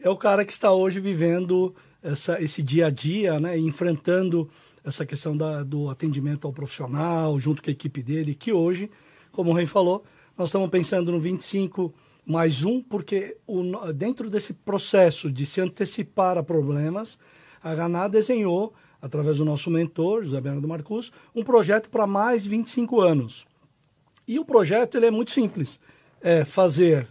é o cara que está hoje vivendo essa, esse dia a dia, né, enfrentando essa questão da, do atendimento ao profissional, junto com a equipe dele, que hoje, como o Rei falou, nós estamos pensando no 25 mais um, porque o, dentro desse processo de se antecipar a problemas, a Ganá desenhou, através do nosso mentor, José Bernardo Marcus, um projeto para mais 25 anos. E o projeto ele é muito simples. É fazer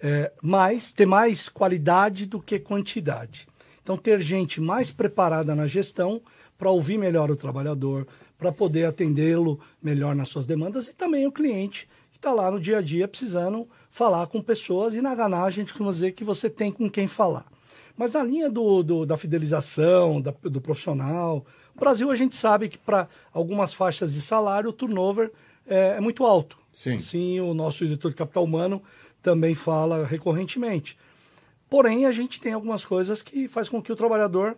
é, mais, ter mais qualidade do que quantidade. Então, ter gente mais preparada na gestão para ouvir melhor o trabalhador, para poder atendê-lo melhor nas suas demandas e também o cliente que está lá no dia a dia precisando falar com pessoas. E na Ganá a gente costuma dizer que você tem com quem falar. Mas na linha do, do- da fidelização, da- do profissional, Brasil a gente sabe que para algumas faixas de salário o turnover é, é muito alto. Sim. Sim, o nosso diretor de capital humano também fala recorrentemente. Porém, a gente tem algumas coisas que faz com que o trabalhador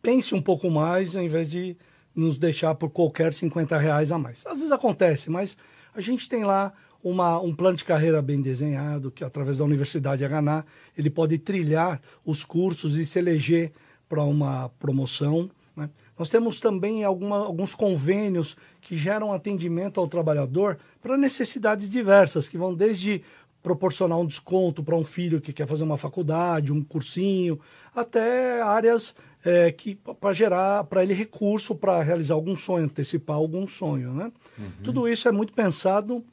pense um pouco mais, ao invés de nos deixar por qualquer 50 reais a mais. Às vezes acontece, mas a gente tem lá uma, um plano de carreira bem desenhado, que através da Universidade Aganá, ele pode trilhar os cursos e se eleger para uma promoção. né? Nós temos também alguma, alguns convênios que geram atendimento ao trabalhador para necessidades diversas, que vão desde proporcionar um desconto para um filho que quer fazer uma faculdade, um cursinho, até áreas é, que para gerar para ele recurso para realizar algum sonho, antecipar algum sonho, né? Uhum. Tudo isso é muito pensado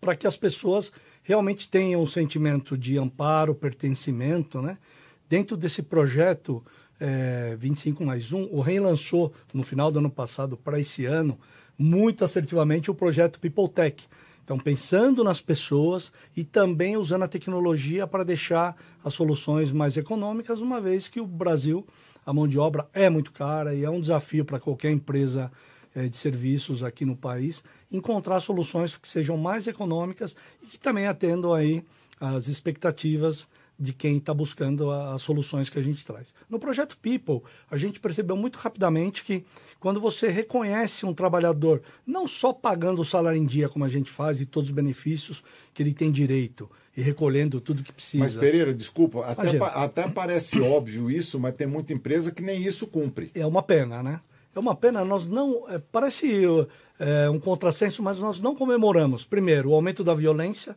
para que as pessoas realmente tenham um sentimento de amparo, pertencimento, né? Dentro desse projeto é, 25 mais 1, o REM lançou no final do ano passado para esse ano muito assertivamente o projeto People Tech. Então, pensando nas pessoas e também usando a tecnologia para deixar as soluções mais econômicas, uma vez que o Brasil, a mão de obra é muito cara e é um desafio para qualquer empresa é, de serviços aqui no país encontrar soluções que sejam mais econômicas e que também atendam aí as expectativas de quem está buscando as soluções que a gente traz. No projeto People, a gente percebeu muito rapidamente que quando você reconhece um trabalhador, não só pagando o salário em dia, como a gente faz, e todos os benefícios que ele tem direito, e recolhendo tudo que precisa. Mas, Pereira, desculpa, até, pa, até parece óbvio isso, mas tem muita empresa que nem isso cumpre. É uma pena, né? É uma pena, nós não. É, parece é, um contrassenso, mas nós não comemoramos, primeiro, o aumento da violência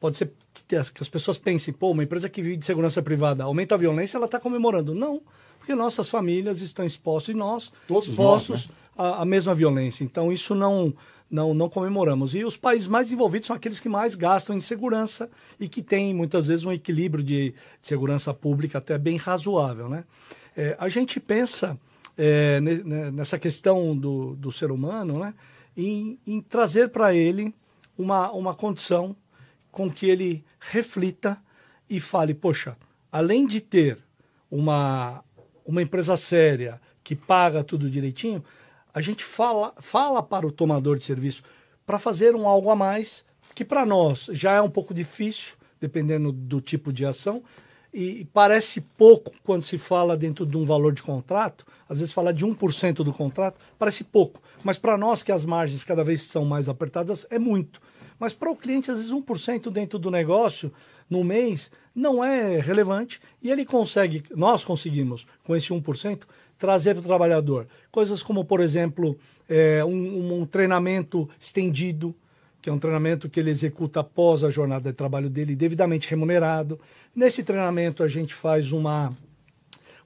Pode ser que as, que as pessoas pensem, pô, uma empresa que vive de segurança privada aumenta a violência, ela está comemorando. Não, porque nossas famílias estão expostas e nós Todos expostos nós, né? à, à mesma violência. Então, isso não, não, não comemoramos. E os países mais envolvidos são aqueles que mais gastam em segurança e que têm, muitas vezes, um equilíbrio de, de segurança pública até bem razoável. Né? É, a gente pensa é, nessa questão do, do ser humano né, em, em trazer para ele uma, uma condição com que ele reflita e fale: poxa, além de ter uma, uma empresa séria que paga tudo direitinho, a gente fala, fala para o tomador de serviço para fazer um algo a mais, que para nós já é um pouco difícil, dependendo do tipo de ação, e parece pouco quando se fala dentro de um valor de contrato, às vezes falar de 1% do contrato, parece pouco, mas para nós que as margens cada vez são mais apertadas, é muito. Mas para o cliente, às vezes 1% dentro do negócio no mês não é relevante e ele consegue, nós conseguimos, com esse 1%, trazer para o trabalhador coisas como, por exemplo, é, um, um treinamento estendido, que é um treinamento que ele executa após a jornada de trabalho dele, devidamente remunerado. Nesse treinamento, a gente faz uma,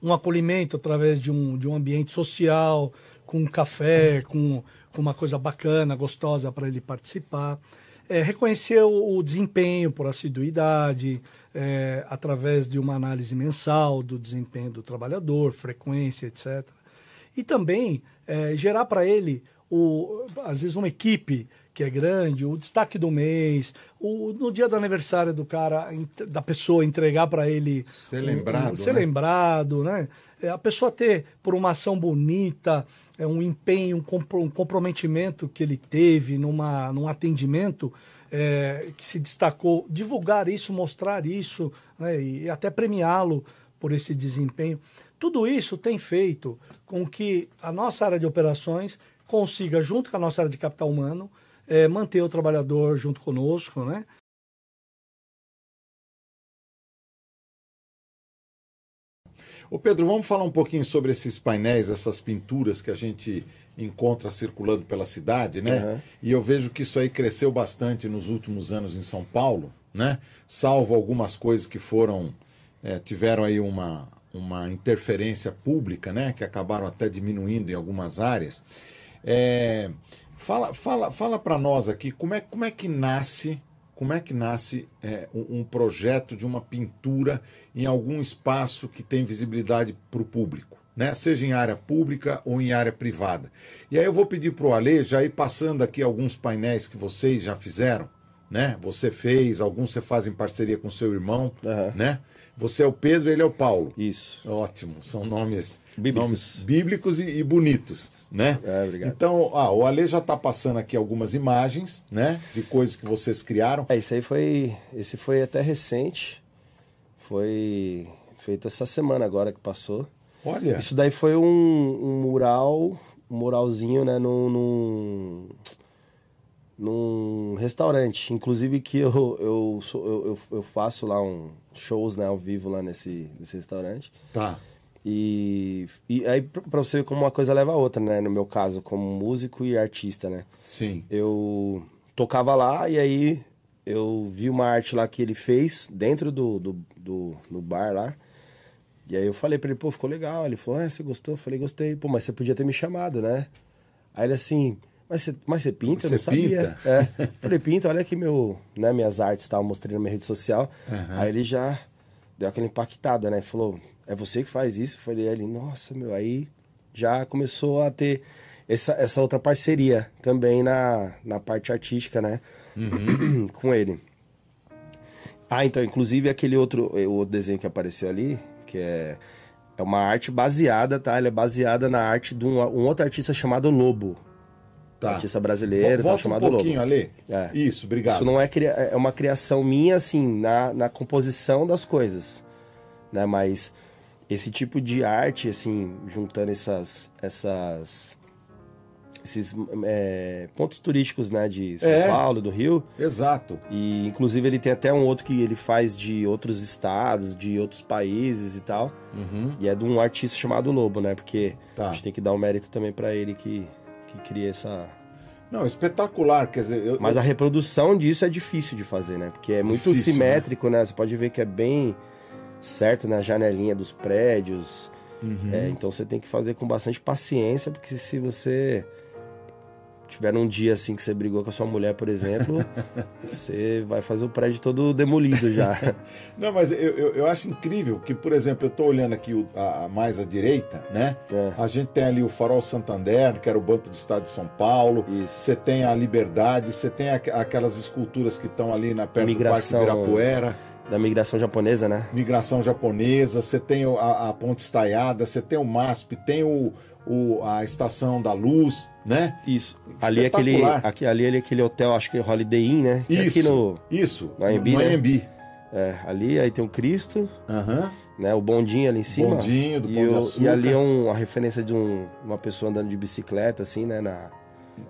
um acolhimento através de um, de um ambiente social, com um café, com, com uma coisa bacana, gostosa para ele participar é, reconhecer o, o, desempenho por assiduidade, é, através de uma análise mensal do desempenho do trabalhador, frequência, etc. E também é, gerar para ele, o, às vezes, uma equipe que é grande, o destaque do mês, o, no dia do aniversário do cara, da pessoa, entregar para ele. Ser lembrado. Um, um, ser né? lembrado, né? É, a pessoa ter, por uma ação bonita, é, um empenho, um, comprometimento que ele teve numa, num atendimento é, que se destacou, divulgar isso, mostrar isso né, e até premiá-lo por esse desempenho. Tudo isso tem feito com que a nossa área de operações consiga, junto com a nossa área de capital humano, é, manter o trabalhador junto conosco, né? Ô Pedro, vamos falar um pouquinho sobre esses painéis, essas pinturas que a gente encontra circulando pela cidade, né? Uhum. E eu vejo que isso aí cresceu bastante nos últimos anos em São Paulo, né? Salvo algumas coisas que foram é, tiveram aí uma, uma interferência pública, né? Que acabaram até diminuindo em algumas áreas. É, fala fala, fala para nós aqui como é, como é que nasce como é que nasce é, um, projeto de uma pintura em algum espaço que tem visibilidade para o público, né? seja em área pública ou em área privada. E aí eu vou pedir para o Ale já ir passando aqui alguns painéis que vocês já fizeram, né? Você fez, alguns você faz em parceria com seu irmão, uhum. né? Você é o Pedro, ele é o Paulo. Isso. Ótimo, são nomes bíblicos, nomes bíblicos e, e bonitos né? É, obrigado. Então, ah, o Ale já está passando aqui algumas imagens, né? De coisas que vocês criaram. É, isso aí foi. Esse foi até recente. Foi feito essa semana agora que passou. Olha. Isso daí foi um, um mural, um muralzinho, né? Num, num, num restaurante. Inclusive que eu, eu, eu, eu, faço lá um shows né, ao vivo lá nesse, nesse restaurante. Tá. E, e aí, pra você ver como uma coisa leva a outra, né? No meu caso, como músico e artista, né? Sim. Eu tocava lá e aí eu vi uma arte lá que ele fez dentro do, do, do, do bar lá. E aí eu falei pra ele, pô, ficou legal. Ele falou, é, você gostou? Eu falei, gostei. Pô, mas você podia ter me chamado, né? Aí ele assim, mas você, mas você pinta? Eu não Você sabia. pinta? É. Falei, pinta, olha aqui meu, né, minhas artes, tava mostrando na minha rede social. Aham. Aí ele já deu aquela impactada, né? Falou, é você que faz isso? Falei, ele, nossa, meu, aí já começou a ter essa, essa outra parceria também na, na parte artística, né? [CLEARS THROAT] Com ele. Ah, então, inclusive aquele outro, o outro desenho que apareceu ali, que é, é uma arte baseada, tá? Ela é baseada na arte de um, um outro artista chamado Lobo. Tá. Artista brasileiro, tá, volta um chamado pouquinho, Lobo. Ale. É. Isso, obrigado. Isso não é, cria- é uma criação minha, assim, na, na composição das coisas, né? Mas esse tipo de arte, assim, juntando essas, essas, esses é, pontos turísticos, né? De São É. Paulo, do Rio. Exato. E, inclusive, ele tem até um outro que ele faz de outros estados, de outros países e tal. Uhum. E é de um artista chamado Lobo, né? Porque Tá. a gente tem que dar um mérito também pra ele que, que cria essa... Não, espetacular, quer dizer... Eu, Mas eu- a reprodução disso é difícil de fazer, né? Porque é muito Difícil, simétrico, né? Você pode ver que é bem certo na janelinha dos prédios. Uhum. É, então você tem que fazer com bastante paciência, porque se você tiver um dia assim que você brigou com a sua mulher, por exemplo, [LAUGHS] você vai fazer o prédio todo demolido já. [LAUGHS] Não, mas eu, eu, eu acho incrível que, por exemplo, eu estou olhando aqui o- a, a mais à direita, né? É. A gente tem ali o Farol Santander, que era o Banco do Estado de São Paulo. Você tem a Liberdade, você tem aqu- aquelas esculturas que estão ali na perto Migração- do Parque Ibirapuera. Da migração japonesa, né? Migração japonesa, você tem a, a Ponte Estaiada, você tem o MASP, tem o, o- a Estação da Luz, né? Isso. Ali é aquele, aqui, ali é aquele hotel, acho que é Holiday Inn, né? É Isso, aqui no, isso, no AMB, no né? É, ali aí tem o Cristo, né? O bondinho ali em cima. Bondinho do e, Pão de o- e ali é um- uma referência de um- uma pessoa andando de bicicleta, assim, né? Na,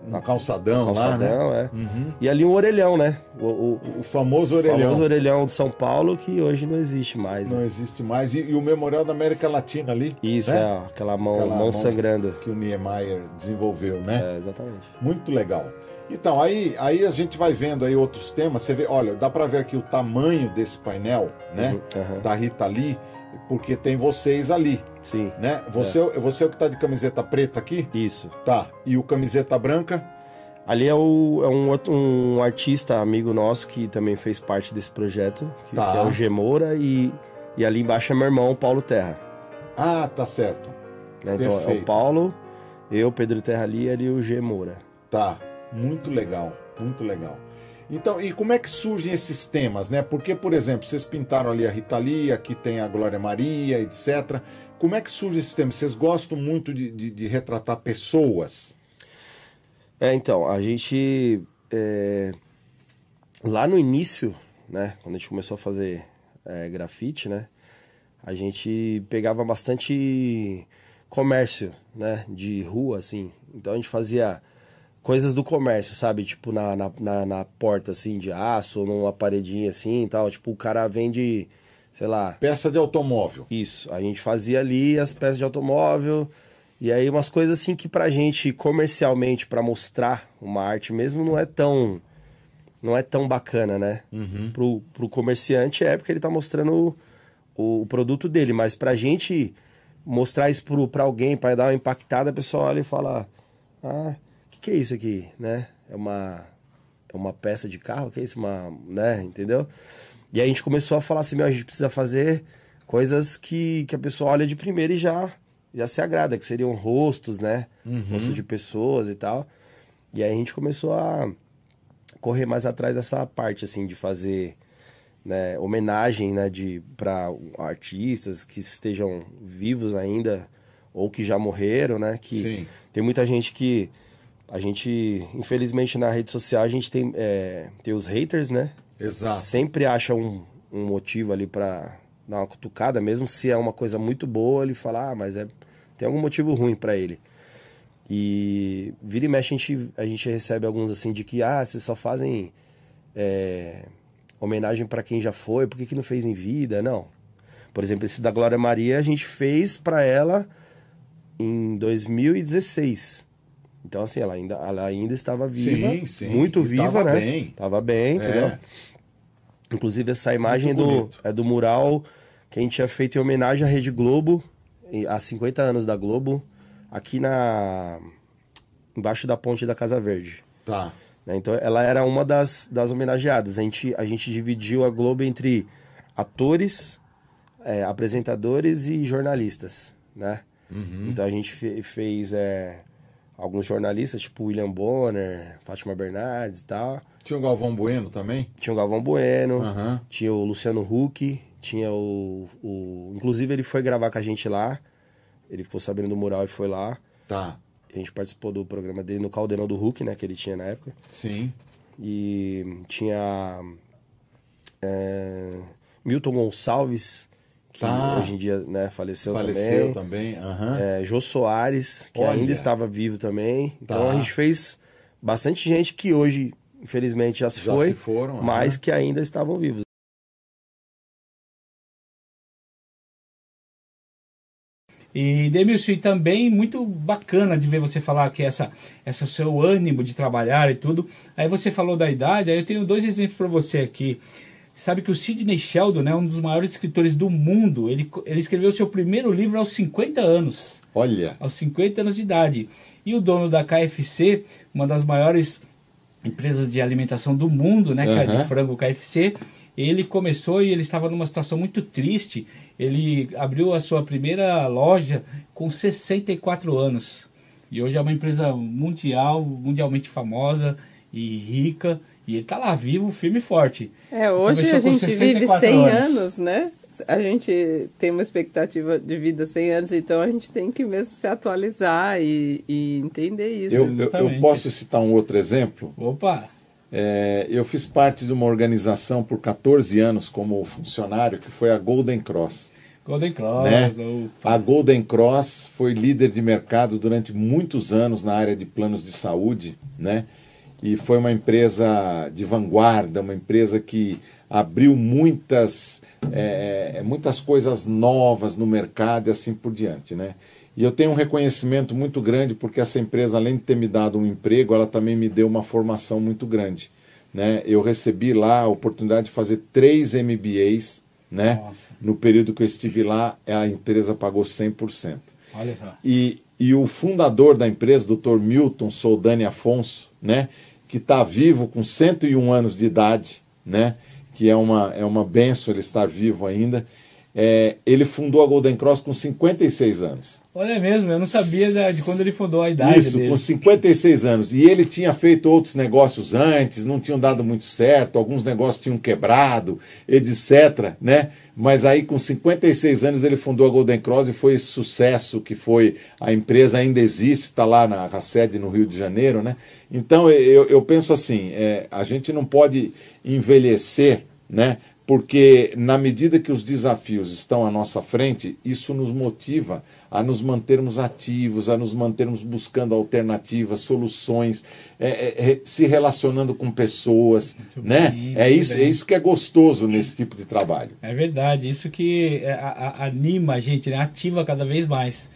No calçadão, no lá, calçadão, né? é. Uhum. E ali um orelhão, né? O, o- O famoso orelhão. famoso orelhão de São Paulo, que hoje não existe mais. Não né? existe mais. E, e o Memorial da América Latina ali. Isso, né? é, aquela mão, mão sangrando. Que o Niemeyer desenvolveu, né? É, exatamente. Muito legal. Então, aí, aí a gente vai vendo aí outros temas. Você vê, olha, dá pra ver aqui o tamanho desse painel, né? Uhum, Da Rita Lee, porque tem vocês ali. Sim. Né? Você é. você é o que tá de camiseta preta aqui? Isso. Tá. E o camiseta branca? Ali é, o, é um, outro- um artista amigo nosso que também fez parte desse projeto, que, Tá. que é o Gemoura, e, e ali embaixo é meu irmão, Paulo Terra. Ah, tá certo. né? Então é o. Paulo, eu, Pedro Terra ali e ali o Gemoura. Tá, muito legal, muito legal. Então, e como é que surgem esses temas, né? Porque, por exemplo, vocês pintaram ali a Rita Lee, aqui tem a Glória Maria, etc. Como é que surge esses temas? Vocês gostam muito de, de- de retratar pessoas? É, então, a gente. é, lá no início, né? Quando a gente começou a fazer é, grafite, né? A gente pegava bastante comércio, né? De rua, assim. Então a gente fazia coisas do comércio, sabe? Tipo na, na, na, na porta, assim, de aço, ou numa paredinha assim e tal. Tipo, o cara vende, sei lá. Peça de automóvel. Isso. A gente fazia ali as peças de automóvel. E aí umas coisas assim que pra gente comercialmente, pra mostrar uma arte mesmo, não é tão. Não é tão bacana, né? Uhum. Pro, pro comerciante é porque ele tá mostrando o, o produto dele, mas pra gente mostrar isso pro, pra alguém, pra dar uma impactada, a pessoa olha e fala: Ah, que, é isso aqui, né? É uma, é uma peça de carro, que é isso? Uma, né? Entendeu? E aí a gente começou a falar assim: Meu, a gente precisa fazer coisas que, que a pessoa olha de primeira e já, já se agrada, que seriam rostos, né? Uhum. Rostos de pessoas e tal. E aí a gente começou a correr mais atrás dessa parte, assim, de fazer né, homenagem, né, de para artistas que estejam vivos ainda ou que já morreram, né? Que Sim. tem muita gente que a gente, infelizmente, na rede social a gente tem, é, tem os haters, né? Exato. Sempre acha um, um motivo ali para dar uma cutucada, mesmo se é uma coisa muito boa, ele fala, ah, mas é, tem algum motivo ruim para ele. E vira e mexe a gente, a gente recebe alguns assim de que, ah, vocês só fazem é, homenagem para quem já foi, por que, que não fez em vida? Não. Por exemplo, esse da Glória Maria a gente fez para ela em 2016. Então, assim, ela ainda, ela ainda estava viva, Sim, sim. muito E viva, tava né? bem. Tava bem, É. entendeu? Inclusive, essa imagem é do, é do mural que a gente tinha feito em homenagem à Rede Globo, há 50 anos da Globo, aqui na. embaixo da ponte da Casa Verde. Tá. Né? Então, ela era uma das, das homenageadas. A gente, a gente dividiu a Globo entre atores, é, apresentadores e jornalistas, né? Uhum. Então, a gente fe- fez é, alguns jornalistas, tipo William Bonner, Fátima Bernardes e tal. Tinha o Galvão Bueno também? Tinha o Galvão Bueno, Aham. tinha o Luciano Huck, tinha o, o... Inclusive, ele foi gravar com a gente lá. Ele ficou sabendo do mural e foi lá. Tá. A gente participou do programa dele no Caldeirão do Hulk, né? Que ele tinha na época. Sim. E tinha é, Milton Gonçalves, que Tá. hoje em dia né, faleceu, Faleceu também. também, aham. É, Jô Soares, que Olha. ainda estava vivo também. Então Tá. a gente fez bastante gente que hoje, infelizmente, já se Já foi, se foram, mas que ainda estavam vivos. E Demilson, e também muito bacana de ver você falar que essa, essa seu ânimo de trabalhar e tudo. Aí você falou da idade, aí eu tenho dois exemplos para você aqui. Sabe que o Sidney Sheldon, né, um dos maiores escritores do mundo, ele, ele escreveu seu primeiro livro aos 50 anos. Olha. Aos 50 anos de idade. E o dono da KFC, uma das maiores empresas de alimentação do mundo, né, que é a de frango KFC, ele começou e ele estava numa situação muito triste. Ele abriu a sua primeira loja com 64 anos. E hoje é uma empresa mundial, mundialmente famosa e rica. E ele está lá vivo, firme e forte. É, hoje Começou a gente vive 64 100 anos, né? A gente tem uma expectativa de vida 100 anos, então a gente tem que mesmo se atualizar e, e entender isso. Eu, eu, eu posso citar um outro exemplo? Opa! É, eu fiz parte de uma organização por 14 anos como funcionário, que foi a Golden Cross. Golden Cross. né? A Golden Cross foi líder de mercado durante muitos anos na área de planos de saúde, né? E foi uma empresa de vanguarda, uma empresa que abriu muitas, é, muitas coisas novas no mercado e assim por diante, né? E eu tenho um reconhecimento muito grande porque essa empresa, além de ter me dado um emprego, ela também me deu uma formação muito grande. Né? Eu recebi lá a oportunidade de fazer três MBAs, né? No período que eu estive lá, a empresa pagou 100%. Olha só. E, e o fundador da empresa, Dr. Milton Soldani Afonso, né, que está vivo com 101 anos de idade, né, que é uma, é uma benção ele estar vivo ainda, é, ele fundou a Golden Cross com 56 anos. Olha mesmo, eu não sabia de quando ele fundou a idade Isso, dele. com 56 anos. E ele tinha feito outros negócios antes, não tinham dado muito certo, alguns negócios tinham quebrado, etc. Né? Mas aí, com 56 anos, ele fundou a Golden Cross e foi esse sucesso que foi. A empresa ainda existe, está lá na sede no Rio de Janeiro. Né? Então, eu, eu penso assim: é, a gente não pode envelhecer, né? Porque na medida que os desafios estão à nossa frente, isso nos motiva a nos mantermos ativos, a nos mantermos buscando alternativas, soluções, é, é, se relacionando com pessoas, né? bem, é muito isso, é isso que é gostoso nesse tipo de trabalho. É verdade, isso que é, a- a- anima a gente, né? ativa cada vez mais.